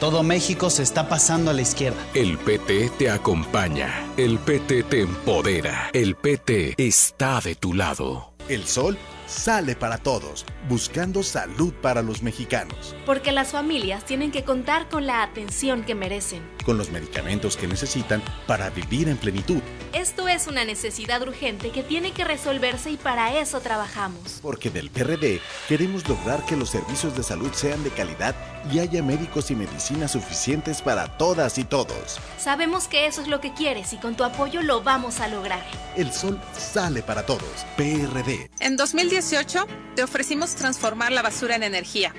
Todo México se está pasando a la izquierda. El PT te acompaña. El PT te empodera. El PT está de tu lado. El sol sale para todos, buscando salud para los mexicanos. Porque las familias tienen que contar con la atención que merecen. Con los medicamentos que necesitan para vivir en plenitud. Esto es una necesidad urgente que tiene que resolverse y para eso trabajamos. Porque del PRD queremos lograr que los servicios de salud sean de calidad y haya médicos y medicinas suficientes para todas y todos. Sabemos que eso es lo que quieres y con tu apoyo lo vamos a lograr. El sol sale para todos. PRD. En 2018 te ofrecimos transformar la basura en energía.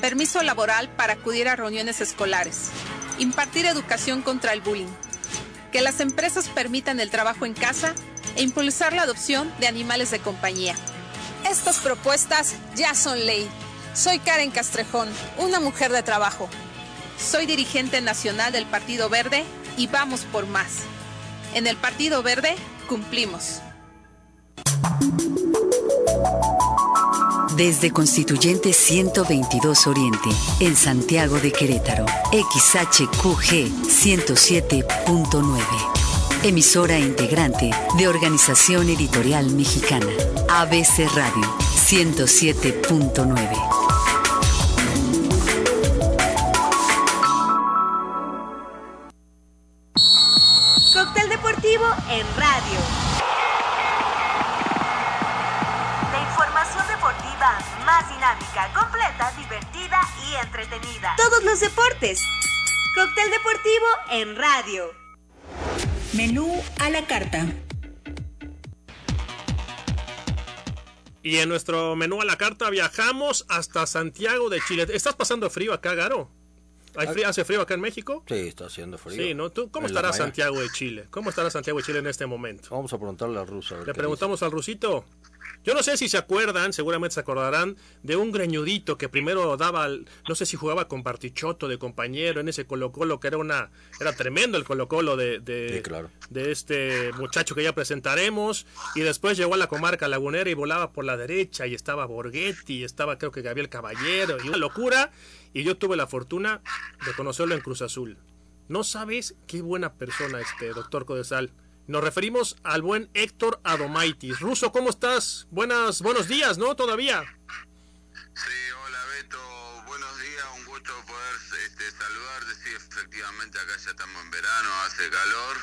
Permiso laboral para acudir a reuniones escolares. Impartir educación contra el bullying. Que las empresas permitan el trabajo en casa e impulsar la adopción de animales de compañía. Estas propuestas ya son ley. Soy Karen Castrejón, una mujer de trabajo. Soy dirigente nacional del Partido Verde y vamos por más. En el Partido Verde cumplimos. Desde Constituyente 122 Oriente, en Santiago de Querétaro, XHQG 107.9. Emisora integrante de Organización Editorial Mexicana, ABC Radio 107.9. Cóctel deportivo en radio. Y entretenida. Todos los deportes. Cóctel deportivo en radio. Menú a la carta. Y en nuestro menú a la carta viajamos hasta Santiago de Chile. ¿Estás pasando frío acá, Garo? ¿Hay frío- ¿Hace frío acá en México? Sí, está haciendo frío. Sí, ¿no? ¿Tú, ¿Cómo En estará. Santiago de Chile? ¿Cómo estará Santiago de Chile en este momento? Vamos a preguntarle al ruso. a ver Le preguntamos al rusito. Yo no sé si se acuerdan, seguramente se acordarán, de un greñudito que primero daba, al- no sé si jugaba con Partichoto de compañero en ese Colo Colo, que era una, era tremendo el Colo Colo de, de, de este muchacho que ya presentaremos, y después llegó a la comarca lagunera y volaba por la derecha, y estaba Borghetti, y estaba creo que Gabriel Caballero, y una locura, y yo tuve la fortuna de conocerlo en Cruz Azul. No sabes qué buena persona este doctor Codesal. Nos referimos al buen Héctor Adomaitis. Ruso, ¿cómo estás? Buenas, buenos días, ¿no? Todavía. Buenos días, un gusto efectivamente, acá ya estamos en verano, hace calor.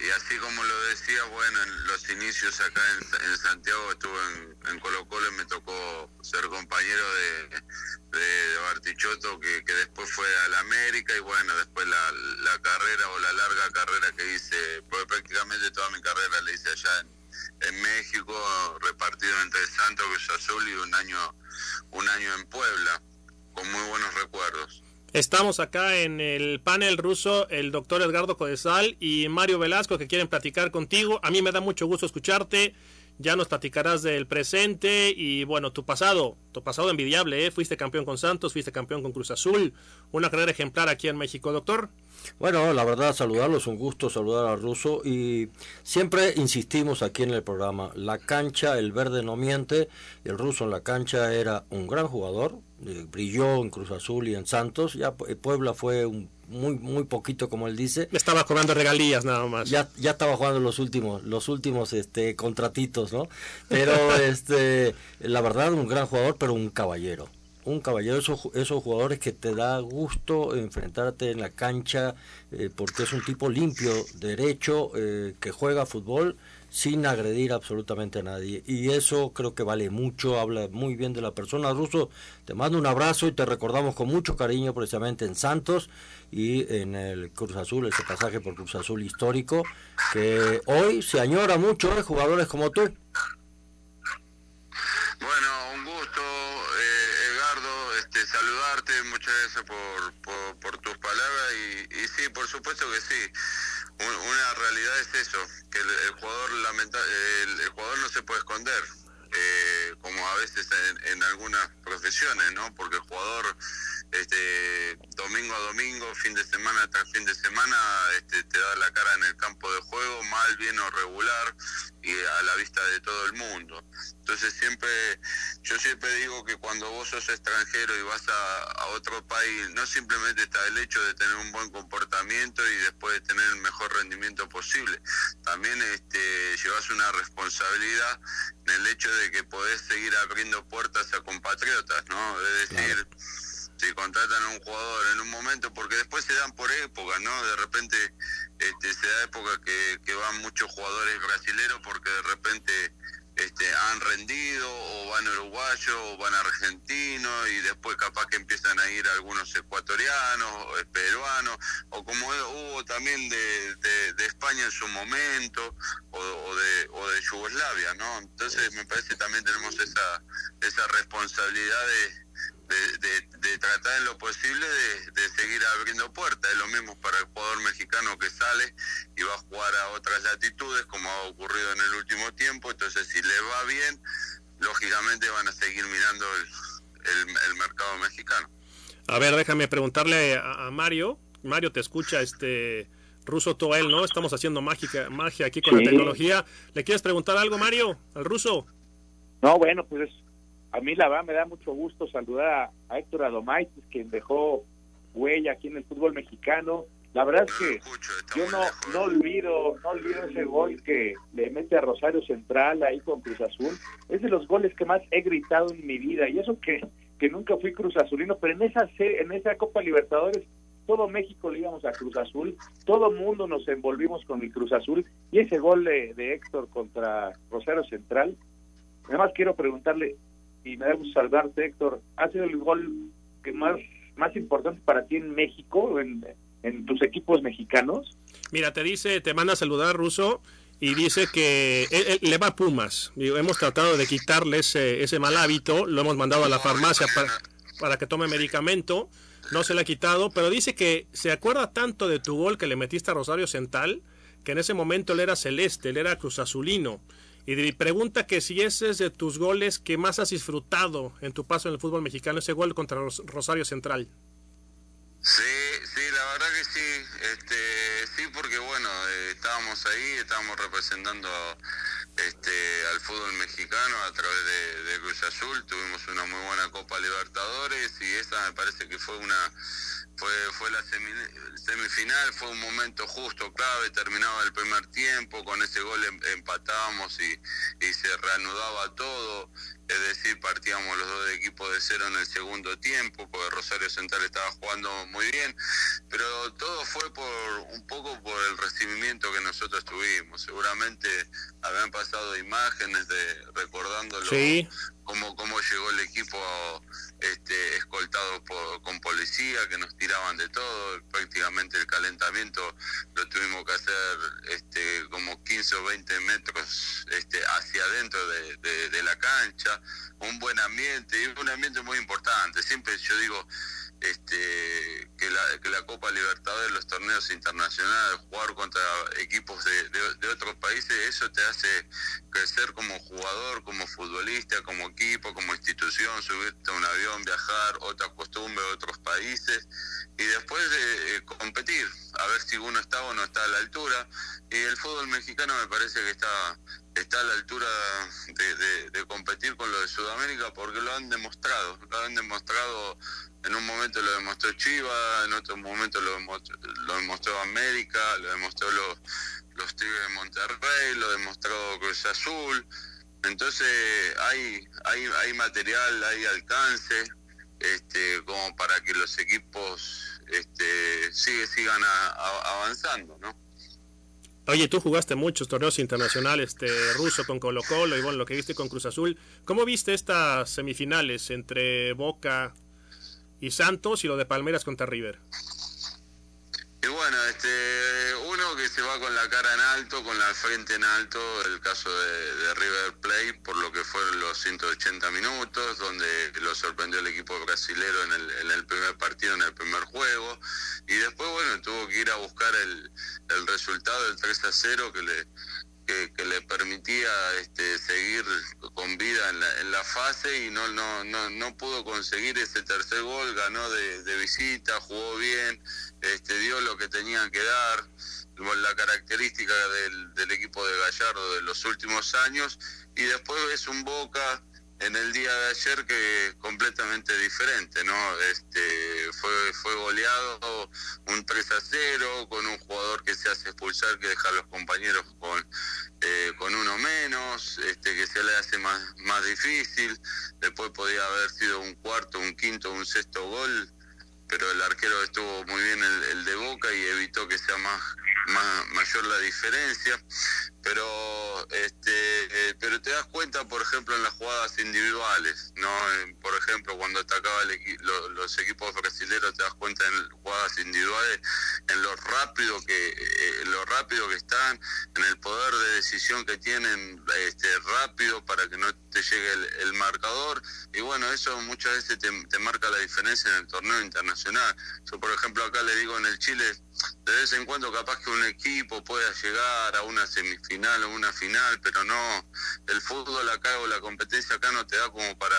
Y así como lo decía, bueno, en los inicios acá en, Santiago estuve en, Colo Colo y me tocó ser compañero de, de, que, después fue al América. Y bueno, después la, la carrera o la larga carrera que hice, porque prácticamente toda mi carrera la hice allá en, México, repartido entre Santos, Cruz Azul y un año, un año en Puebla, con muy buenos recuerdos. Estamos acá en el panel ruso, el doctor Edgardo Codesal y Mario Velasco que quieren platicar contigo. A mí me da mucho gusto escucharte. Ya nos platicarás del presente y bueno, tu pasado, tu pasado envidiable, ¿eh? Fuiste campeón con Santos, fuiste campeón con Cruz Azul, una carrera ejemplar aquí en México, doctor. Bueno, la verdad, saludarlos, un gusto saludar al ruso y siempre insistimos aquí en el programa, la cancha, el verde no miente, el ruso en la cancha era un gran jugador, eh, brilló en Cruz Azul y en Santos, ya Pu- Puebla fue un muy muy poquito como él dice. Estaba cobrando regalías nada más. Ya ya estaba jugando los últimos los últimos este contratitos, ¿no? Pero (laughs) este la verdad un gran jugador, pero un caballero. un caballero, esos, esos jugadores que te da gusto enfrentarte en la cancha, eh, porque es un tipo limpio, derecho, eh, que juega fútbol sin agredir absolutamente a nadie. Y eso creo que vale mucho, habla muy bien de la persona. Ruso, te mando un abrazo y te recordamos con mucho cariño precisamente en Santos y en el Cruz Azul, ese pasaje por Cruz Azul histórico, que hoy se añora mucho de jugadores como tú. Bueno, un gusto, eh, Edgardo, este, saludarte, muchas gracias por, por, tus palabras y, y, sí, por supuesto que sí. Una realidad es eso, que el, jugador lamenta, el, jugador no se puede esconder, eh, como a veces en, en, algunas profesiones, ¿no? Porque el jugador este, domingo a domingo, fin de semana tras fin de semana, este, te da la cara en el campo de juego, mal, bien o regular, y a la vista de todo el mundo. Entonces siempre, yo siempre digo que cuando vos sos extranjero y vas a, otro país, no simplemente está el hecho de tener un buen comportamiento y después de tener el mejor rendimiento posible, también este, llevas una responsabilidad en el hecho de que podés seguir abriendo puertas a compatriotas, ¿no? Es decir, si contratan a un jugador en un momento, porque después se dan por época, ¿no? De repente este, se da época que, que van muchos jugadores brasileños porque de repente este, han rendido o van uruguayos o van argentinos y después capaz que empiezan a ir algunos ecuatorianos o peruanos o como hubo también de, de, España en su momento o, de, o de Yugoslavia, ¿no? Entonces me parece que también tenemos esa, esa responsabilidad de de, tratar en lo posible de, seguir abriendo puertas. Es lo mismo para el jugador mexicano que sale y va a jugar a otras latitudes, como ha ocurrido en el último tiempo. Entonces, si le va bien, lógicamente van a seguir mirando el, mercado mexicano. A ver, déjame preguntarle a, Mario. Mario, te escucha este ruso Toel, ¿no? Estamos haciendo mágica, magia aquí con la tecnología. ¿Le quieres preguntar algo, Mario, al ruso? No, bueno, pues a mí la verdad me da mucho gusto saludar a, Héctor Adomaitis, quien dejó huella aquí en el fútbol mexicano. La verdad es que yo no, no olvido, no olvido ese gol que le mete a Rosario Central ahí con Cruz Azul. Es de los goles que más he gritado en mi vida. Y eso que, que nunca fui Cruz Azulino, pero en esa, en esa Copa Libertadores todo México le íbamos a Cruz Azul, todo mundo nos envolvimos con el Cruz Azul y ese gol de, de Héctor contra Rosario Central. Además quiero preguntarle, y me da gusto saludarte, Héctor. ¿Ha sido el gol que más, más importante para ti en México, en, en tus equipos mexicanos? Mira, te dice, te manda a saludar, Ruso, y dice que le va a Pumas. hemos tratado de quitarle ese, ese mal hábito, lo hemos mandado a la farmacia para, para que tome medicamento, no se le ha quitado, pero dice que se acuerda tanto de tu gol que le metiste a Rosario Central, que en ese momento él era celeste, él era cruzazulino. Y pregunta que si ese es de tus goles que más has disfrutado en tu paso en el fútbol mexicano, ese gol contra Rosario Central. Sí, sí, la verdad que sí, este, sí, porque bueno, eh, estábamos ahí, estábamos representando este, al fútbol mexicano a través de, Cruz Azul, tuvimos una muy buena Copa Libertadores y esa me parece que fue una fue, fue la semifinal, fue un momento justo, clave, terminaba el primer tiempo, con ese gol em, empatábamos y se reanudaba todo, es decir, partíamos los dos equipos de cero en el segundo tiempo, porque Rosario Central estaba jugando muy bien, pero todo fue por un poco por el recibimiento que nosotros tuvimos, seguramente habían pasado imágenes de recordándolo sí. cómo, cómo llegó el equipo este, escoltado por, con policía, que nos tiraban de todo, prácticamente el calentamiento lo tuvimos que hacer este, como 15 o 20 metros este, hacia adentro de, la cancha, un buen ambiente, y un ambiente muy importante, siempre yo digo, este, que, la, que la Copa Libertadores, los torneos internacionales, jugar contra equipos de, otros países, eso te hace crecer como jugador, como futbolista, como equipo, como institución, subirte a un avión, viajar, otras costumbres, otros países, y después de eh, competir, a ver si uno está o no está a la altura. Y el fútbol mexicano me parece que está está a la altura de, competir con lo de Sudamérica porque lo han demostrado, lo han demostrado en un momento lo demostró Chiva, en otro momento lo demostró, lo demostró América, lo demostró los, los Tigres de Monterrey, lo demostró Cruz Azul. Entonces hay, hay, hay material, hay alcance. este, como para que los equipos este, sigue, sigan a- avanzando, ¿no? Oye, tú jugaste muchos torneos internacionales, este ruso con Colo Colo y bueno, lo que viste con Cruz Azul. ¿Cómo viste estas semifinales entre Boca y Santos y lo de Palmeras contra River? Y bueno, este, uno que se va con la cara en alto, con la frente en alto, el caso de, River Plate, por lo que fueron los 180 minutos, donde lo sorprendió el equipo brasilero en el, en el primer partido, en el primer juego, y después, bueno, tuvo que ir a buscar el, el resultado del 3 a 0 que le, que, que le permitía este, seguir con vida en la, en la fase y no, no, no, no pudo conseguir ese tercer gol, ganó de, de visita, jugó bien, este, dio lo que tenía que dar, la característica del, del equipo de Gallardo de los últimos años y después es un Boca en el día de ayer que completamente diferente, ¿no? Este fue fue goleado un 3 a 0 con un jugador que se hace expulsar que deja a los compañeros con eh, con uno menos, este que se le hace más más difícil. Después podía haber sido un cuarto, un quinto, un sexto gol, pero el arquero estuvo muy bien el, el de Boca y evitó que sea más, más mayor la diferencia pero este eh, pero te das cuenta por ejemplo en las jugadas individuales no por ejemplo cuando atacaba los equipos brasileños te das cuenta en jugadas individuales en lo rápido que eh, lo rápido que están en el poder de decisión que tienen este rápido para que no te llegue el, marcador. Y bueno eso muchas veces te marca la diferencia en el torneo internacional. Yo por ejemplo acá le digo en el Chile de vez en cuando capaz que un equipo pueda llegar a una semifinal o una final, pero no, el fútbol acá o la competencia acá no te da como para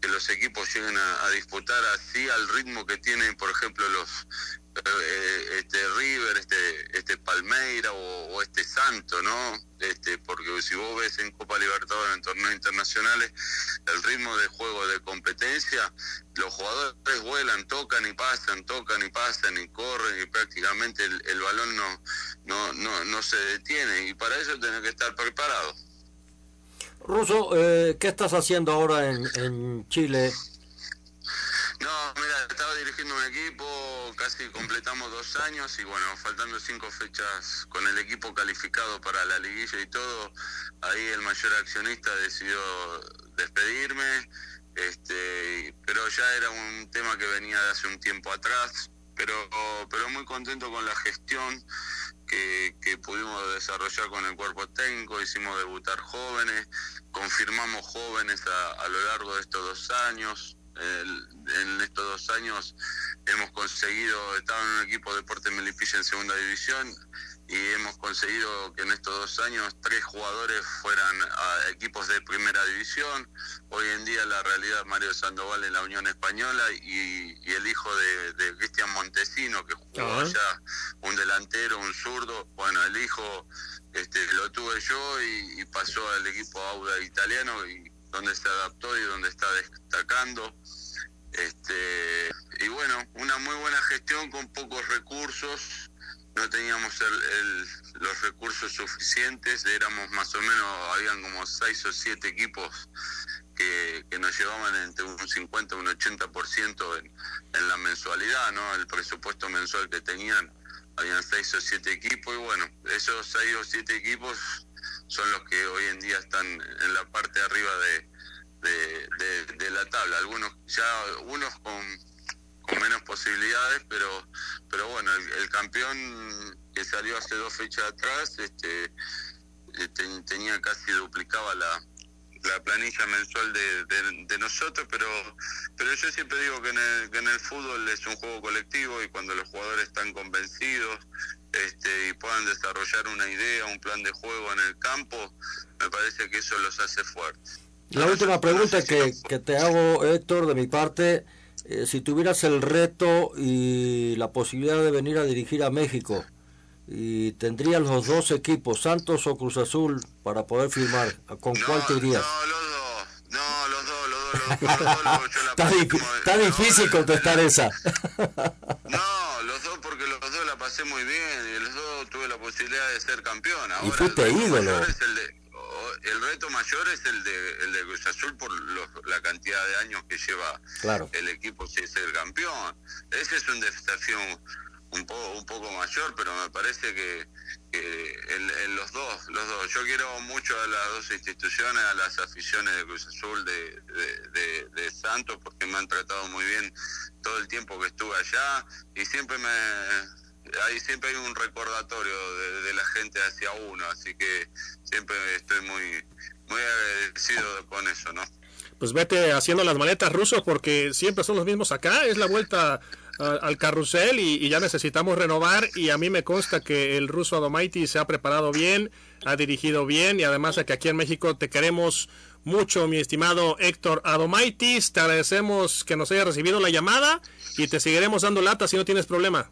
que los equipos lleguen a, disputar así al ritmo que tienen, por ejemplo, los este River, este este Palmeira o, este Santo, ¿no? Este, porque si vos ves en Copa Libertadores en torneos internacionales el ritmo de juego de competencia, los jugadores vuelan, tocan y pasan, tocan y pasan y corren y prácticamente el, el balón no, no, no, no se detiene y para eso tenés que estar preparado. Ruso, eh, ¿qué estás haciendo ahora en, en Chile? No, mira, estaba dirigiendo un equipo, casi completamos dos años y bueno, faltando cinco fechas con el equipo calificado para la liguilla y todo, ahí el mayor accionista decidió despedirme, este, pero ya era un tema que venía de hace un tiempo atrás, pero, pero muy contento con la gestión que, pudimos desarrollar con el cuerpo técnico, hicimos debutar jóvenes, confirmamos jóvenes a, lo largo de estos dos años, en estos dos años hemos conseguido, estaba en un equipo de Deporte Melipilla en segunda división y hemos conseguido que en estos dos años tres jugadores fueran a equipos de primera división. Hoy en día la realidad Mario Sandoval en la Unión Española y, y el hijo de, de Cristian Montesino que jugó allá, un delantero, un zurdo. Bueno, el hijo este, lo tuve yo y, y pasó al equipo Auda italiano y donde se adaptó y donde está destacando. Este, y bueno, una muy buena gestión con pocos recursos. No teníamos el- el- los recursos suficientes, éramos más o menos, habían como seis o siete equipos que, que nos llevaban entre un 50 y un 80% en, en la mensualidad, ¿no? El presupuesto mensual que tenían, habían seis o siete equipos y bueno, esos seis o siete equipos son los que hoy en día están en la parte de arriba de, de, la tabla. Algunos ya, unos con, menos posibilidades, pero pero bueno, el, campeón que salió hace dos fechas atrás este ten- tenía casi duplicaba la, la planilla mensual de, de- de nosotros, pero pero yo siempre digo que en, el, que en el fútbol es un juego colectivo y cuando los jugadores están convencidos este, y puedan desarrollar una idea, un plan de juego en el campo, me parece que eso los hace fuertes. La última pregunta que, que te hago, Héctor, de mi parte, eh, si tuvieras el reto y la posibilidad de venir a dirigir a México y tendrías los dos equipos, Santos o Cruz Azul, para poder firmar, ¿con cuál te irías? No, los dos, los dos, los dos, los dos, los dos, Está, di- difícil contestar esa. No, los dos porque los dos la pasé muy bien y los dos tuve la posibilidad de ser campeón. Ahora, Y fuiste el ídolo. el, de- el reto mayor es el de, el de Cruz Azul por la cantidad de años que lleva el equipo si es el campeón. Ese es un desafío un poco, un poco mayor, pero me parece que, en, los dos, los dos. Yo quiero mucho a las dos instituciones, a las aficiones de Cruz Azul, de, de, Santos, porque me han tratado muy bien todo el tiempo que estuve allá y siempre me ahí siempre hay un recordatorio de, la gente hacia uno, así que siempre estoy muy muy agradecido con eso, ¿no? Pues vete haciendo las maletas rusos porque siempre son los mismos acá, es la vuelta al carrusel y, ya necesitamos renovar y a mí me consta que el ruso Adomaiti se ha preparado bien, ha dirigido bien y además de que aquí en México te queremos mucho, mi estimado Héctor Adomaitis. Te agradecemos que nos haya recibido la llamada y te seguiremos dando lata si no tienes problema.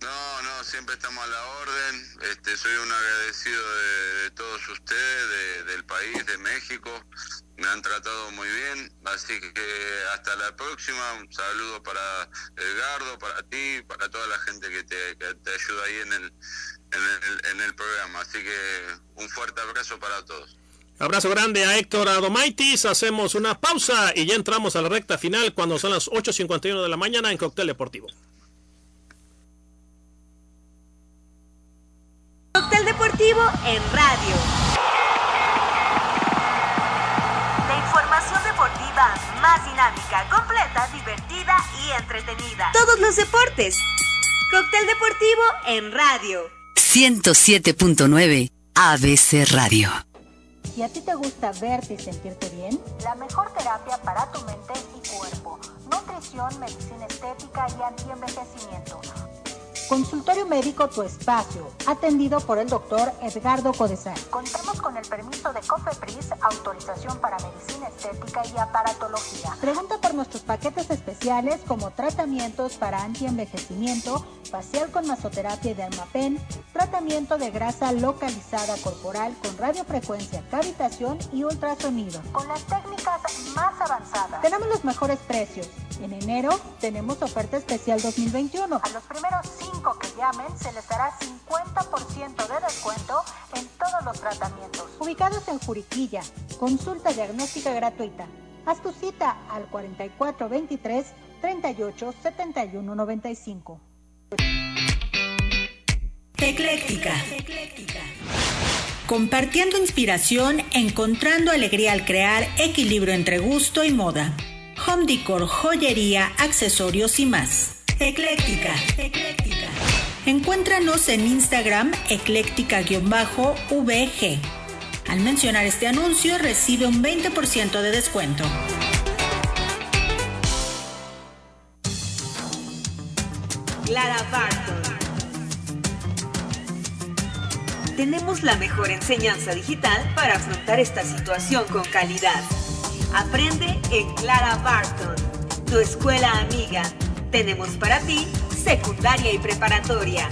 No, no, siempre estamos a la orden. Este, soy un agradecido de, todos ustedes, del país, de México me han tratado muy bien, así que hasta la próxima, un saludo para Edgardo, para ti, para toda la gente que te, ayuda ahí en el, en el, programa, así que un fuerte abrazo para todos. Abrazo grande a Héctor Adomaitis. Hacemos una pausa y ya entramos a la recta final cuando son las 8.51 de la mañana en Cóctel Deportivo. Cóctel Deportivo en radio. Más dinámica, completa, divertida y entretenida. Todos los deportes. Cóctel deportivo en radio. 107.9 ABC Radio. ¿Y a ti te gusta verte y sentirte bien? La mejor terapia para tu mente y cuerpo. Nutrición, medicina estética y antienvejecimiento Consultorio Médico Tu Espacio, atendido por el doctor Edgardo Codesal. Contemos con el permiso de COFEPRIS, autorización para medicina estética y aparatología. Pregunta por nuestros paquetes especiales como tratamientos para antienvejecimiento, facial con masoterapia y dermapen, tratamiento de grasa localizada corporal con radiofrecuencia, cavitación y ultrasonido. Con las técnicas más avanzadas. Tenemos los mejores precios. En enero tenemos oferta especial 2021. A los primeros cinco que llamen se les dará 50% de descuento en todos los tratamientos. Ubicados en Juriquilla, consulta diagnóstica gratuita. Haz tu cita al 4423 38 71 95. Ecléctica. Compartiendo inspiración, encontrando alegría al crear equilibrio entre gusto y moda. Home decor, joyería, accesorios y más. Ecléctica. Ecléctica. Encuéntranos en Instagram ecléctica-vg. Al mencionar este anuncio recibe un 20% de descuento. Clara Barton. Tenemos la mejor enseñanza digital para afrontar esta situación con calidad. Aprende en Clara Barton, tu escuela amiga tenemos para ti secundaria y preparatoria.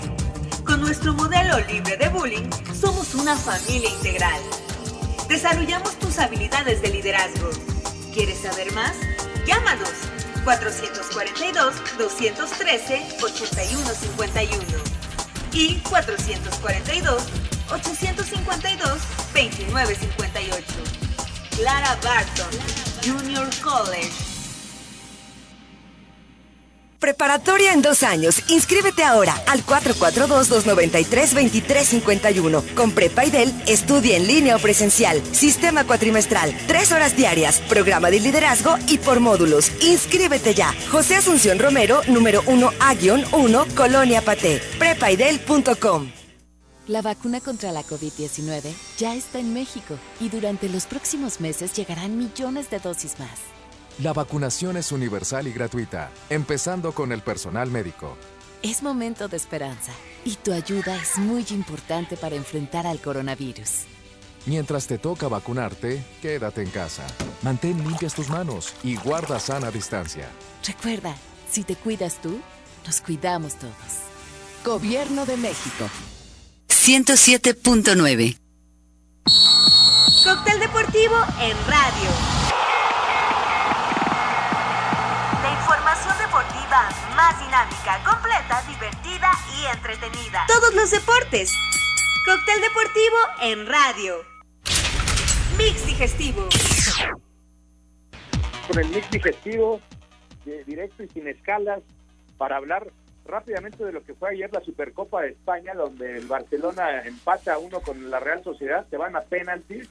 Con nuestro modelo libre de bullying, somos una familia integral. Desarrollamos tus habilidades de liderazgo. ¿Quieres saber más? Llámanos 442-213-8151 y 442-852-2958. Clara Barton, Junior College. Preparatoria en dos años. Inscríbete ahora al 442-293-2351. Con Prepaidel, estudia en línea o presencial. Sistema cuatrimestral. Tres horas diarias. Programa de liderazgo y por módulos. Inscríbete ya. José Asunción Romero, número 1A-1, Colonia Paté. Prepaidel.com. La vacuna contra la COVID-19 ya está en México y durante los próximos meses llegarán millones de dosis más. La vacunación es universal y gratuita, empezando con el personal médico. Es momento de esperanza y tu ayuda es muy importante para enfrentar al coronavirus. Mientras te toca vacunarte, quédate en casa. Mantén limpias tus manos y guarda sana distancia. Recuerda, si te cuidas tú, nos cuidamos todos. Gobierno de México. 107.9 Cóctel deportivo en radio. Más dinámica, completa, divertida y entretenida. Todos los deportes. Cóctel deportivo en radio. Mix digestivo. Con el mix digestivo, directo y sin escalas, para hablar rápidamente de lo que fue ayer la Supercopa de España, donde el Barcelona empata uno con la Real Sociedad, se van a penaltis.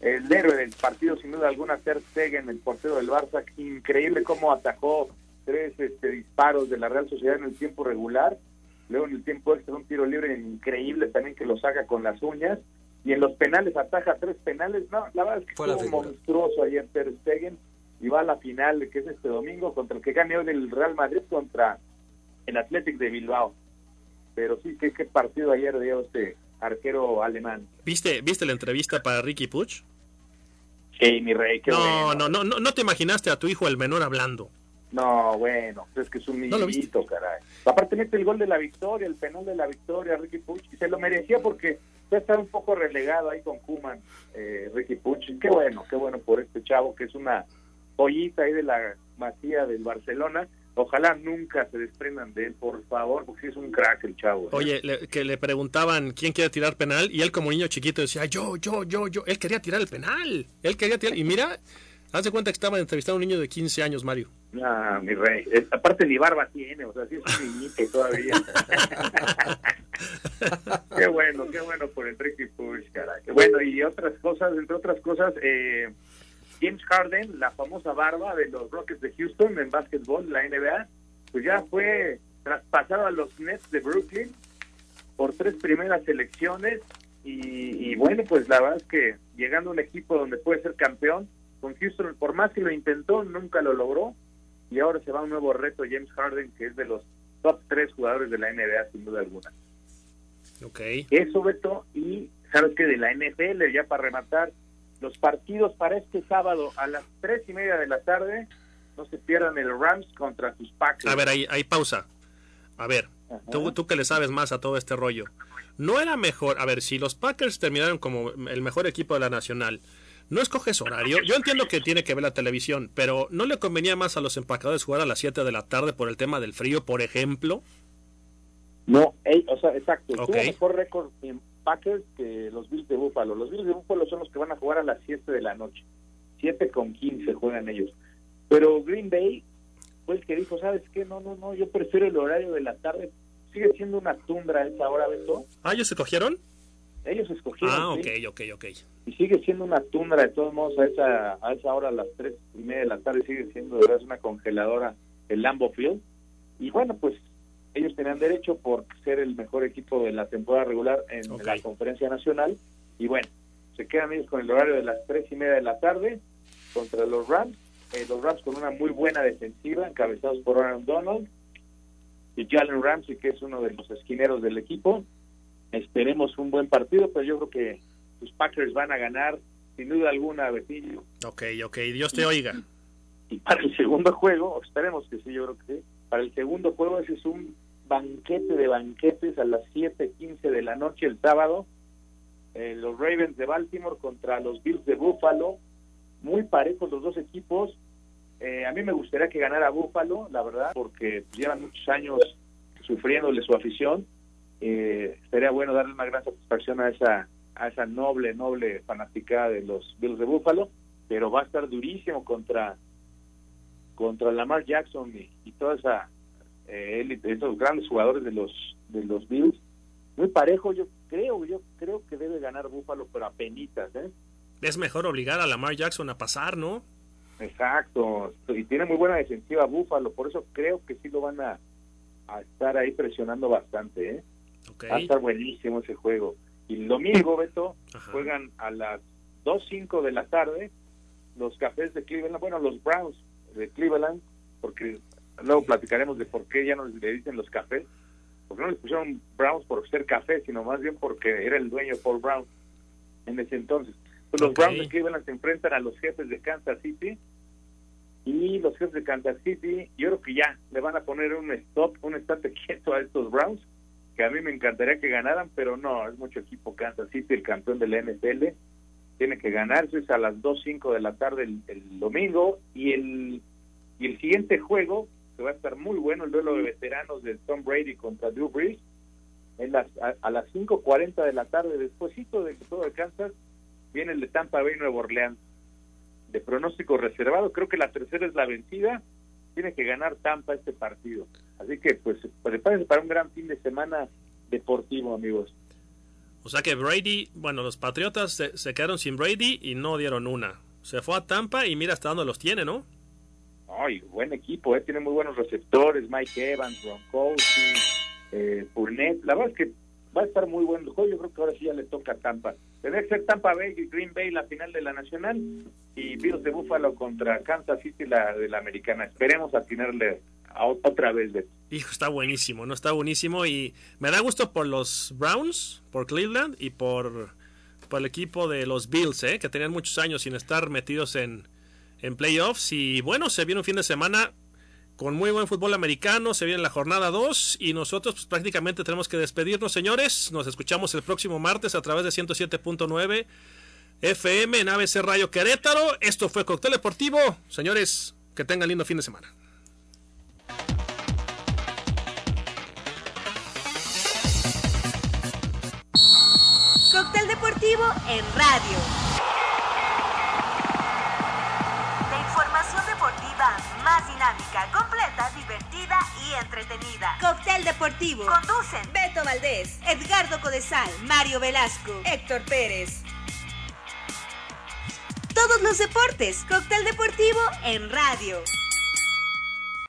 El héroe del partido, sin duda alguna, Ter Stegen, el portero del Barça, increíble cómo atajó tres este, disparos de la Real Sociedad en el tiempo regular. Luego en el tiempo extra un tiro libre increíble también que lo saca con las uñas. Y en los penales ataja tres penales. No, la verdad es que fue, monstruoso ayer Ter Stegen. Y va a la final, que es este domingo, contra el que gane hoy el Real Madrid contra el Athletic de Bilbao. Pero sí, qué, qué partido ayer dio este arquero alemán. ¿Viste, ¿Viste la entrevista para Ricky Puch? Sí, mi rey, qué no, no, no, no, no te imaginaste a tu hijo el menor hablando. No, bueno, es que es un niñito, caray. Aparte mete el gol de la victoria, el penal de la victoria, Ricky Puch, y se lo merecía porque ya está un poco relegado ahí con Kuman, eh, Ricky Puch. Qué bueno, qué bueno por este chavo que es una joyita ahí de la masía del Barcelona Ojalá nunca se desprendan de él, por favor, porque es un crack el chavo. Oye, que le preguntaban quién quiere tirar penal y él como niño chiquito decía, yo, yo, yo, yo. Él quería tirar el penal. Él quería tirar. Y mira, hace cuenta que estaba entrevistando a un niño de 15 años, Mario. Mi rey. aparte ni barba tiene, o sea, sí es un niñito todavía. (laughs) qué bueno, qué bueno por Enrique Push, caray. Bueno, y otras cosas, entre otras cosas, eh James Harden, la famosa barba de los Rockets de Houston en básquetbol, la NBA, pues ya fue traspasado a los Nets de Brooklyn por tres primeras elecciones y, bueno, pues la verdad es que llegando a un equipo donde puede ser campeón, con Houston por más que lo intentó, nunca lo logró y ahora se va a un nuevo reto James Harden que es de los top tres jugadores de la NBA sin duda alguna. Ok. Eso, Beto, y sabes que de la NFL, ya para rematar, los partidos para este sábado a las tres y media de la tarde. No se pierdan el Rams contra sus Packers. A ver, ahí, hay pausa. A ver, tú, tú que le sabes más a todo este rollo. No era mejor, a ver, si los Packers terminaron como el mejor equipo de la Nacional, ¿no escoges horario? Yo entiendo que tiene que ver la televisión, pero ¿no le convenía más a los empacadores jugar a las 7 de la tarde por el tema del frío, por ejemplo? No, o sea, exacto. Okay. mejor récord Packers que los Bills de Buffalo. Los Bills de Buffalo son los que van a jugar a las 7 de la noche. 7 con 15 juegan ellos. Pero Green Bay fue el que dijo, ¿sabes qué? No, no, no, yo prefiero el horario de la tarde. Sigue siendo una tundra esa hora, Beto. ¿Ah, ellos escogieron? Ellos escogieron. Ah, ok, ok, ok. Y sigue siendo una tundra de todos modos a esa, a esa hora, a las 3 y media de la tarde, sigue siendo de verdad una congeladora el Lambo Field. Y bueno, pues ellos tenían derecho por ser el mejor equipo de la temporada regular en la conferencia nacional. Y bueno, se quedan ellos con el horario de las tres y media de la tarde contra los Rams, eh, los Rams con una muy buena defensiva encabezados por Aaron Donald y Jalen Ramsey que es uno de los esquineros del equipo. Esperemos un buen partido pero yo creo que los Packers van a ganar sin duda alguna Betillo ok, ok, Dios te oiga y para el segundo juego esperemos que sí, yo creo que sí para el segundo juego ese es un banquete de banquetes a las 7:15 de la noche el sábado. Eh, los Ravens de Baltimore contra los Bills de Buffalo. Muy parejos los dos equipos. Eh, a mí me gustaría que ganara Buffalo, la verdad, porque llevan muchos años sufriéndole su afición. Eh, sería bueno darle una gran satisfacción a esa a esa noble, noble fanaticada de los Bills de Buffalo, pero va a estar durísimo contra contra Lamar Jackson y, y toda esa eh, estos grandes jugadores de los de los Bills muy parejo yo creo yo creo que debe ganar Buffalo pero a penitas ¿eh? es mejor obligar a Lamar Jackson a pasar no exacto y tiene muy buena defensiva Buffalo por eso creo que sí lo van a, a estar ahí presionando bastante ¿eh? va a estar buenísimo ese juego y el domingo Beto juegan a las 2.05 de la tarde los cafés de Cleveland bueno los Browns de Cleveland porque luego platicaremos de por qué ya no le dicen los cafés, porque no les pusieron Browns por ser café, sino más bien porque era el dueño Paul Brown en ese entonces. Pues los Browns de Cleveland se enfrentan a los jefes de Kansas City y los jefes de Kansas City, yo creo que ya le van a poner un stop, un estate (laughs) quieto a estos Browns, que a mí me encantaría que ganaran, pero no, es mucho equipo Kansas City, el campeón de la NFL, tiene que ganarse, es a las 2.05 de la tarde el, el domingo, y el, y el siguiente juego que va a estar muy bueno el duelo de veteranos de Tom Brady contra Drew Brees en las, a, las 5.40 de la tarde, despuésito de que todo Kansas, viene el de Tampa Bay Nuevo Orleans. De pronóstico reservado, creo que la tercera es la vencida. Tiene que ganar Tampa este partido. Así que, pues, prepárense para un gran fin de semana deportivo, amigos. O sea que Brady, bueno, los Patriotas se, se quedaron sin Brady y no dieron una. Se fue a Tampa y mira hasta dónde los tiene, ¿no? Ay, buen equipo, ¿eh? tiene muy buenos receptores, Mike Evans, Gronkowski, eh, Fournette. La verdad es que va a estar muy bueno el juego. Yo creo que ahora sí ya le toca a Tampa. Debe ser Tampa Bay y Green Bay la final de la Nacional y Bills de Buffalo contra Kansas City la de la Americana. Esperemos atinarle a otra vez. Hijo, está buenísimo, ¿no? Está buenísimo y me da gusto por los Browns, por Cleveland y por, por el equipo de los Bills, ¿eh? Que tenían muchos años sin estar metidos en, en playoffs y bueno, se viene un fin de semana con muy buen fútbol americano, se viene la jornada 2 y nosotros pues, prácticamente tenemos que despedirnos, señores. Nos escuchamos el próximo martes a través de 107.9 FM en ABC Radio Querétaro. Esto fue Cóctel Deportivo. Señores, que tengan lindo fin de semana. Cóctel Deportivo en radio. Dinámica, completa, divertida y entretenida. Cóctel Deportivo. Conducen Beto Valdés, Edgardo Codesal, Mario Velasco, Héctor Pérez. Todos los deportes. Cóctel Deportivo en radio.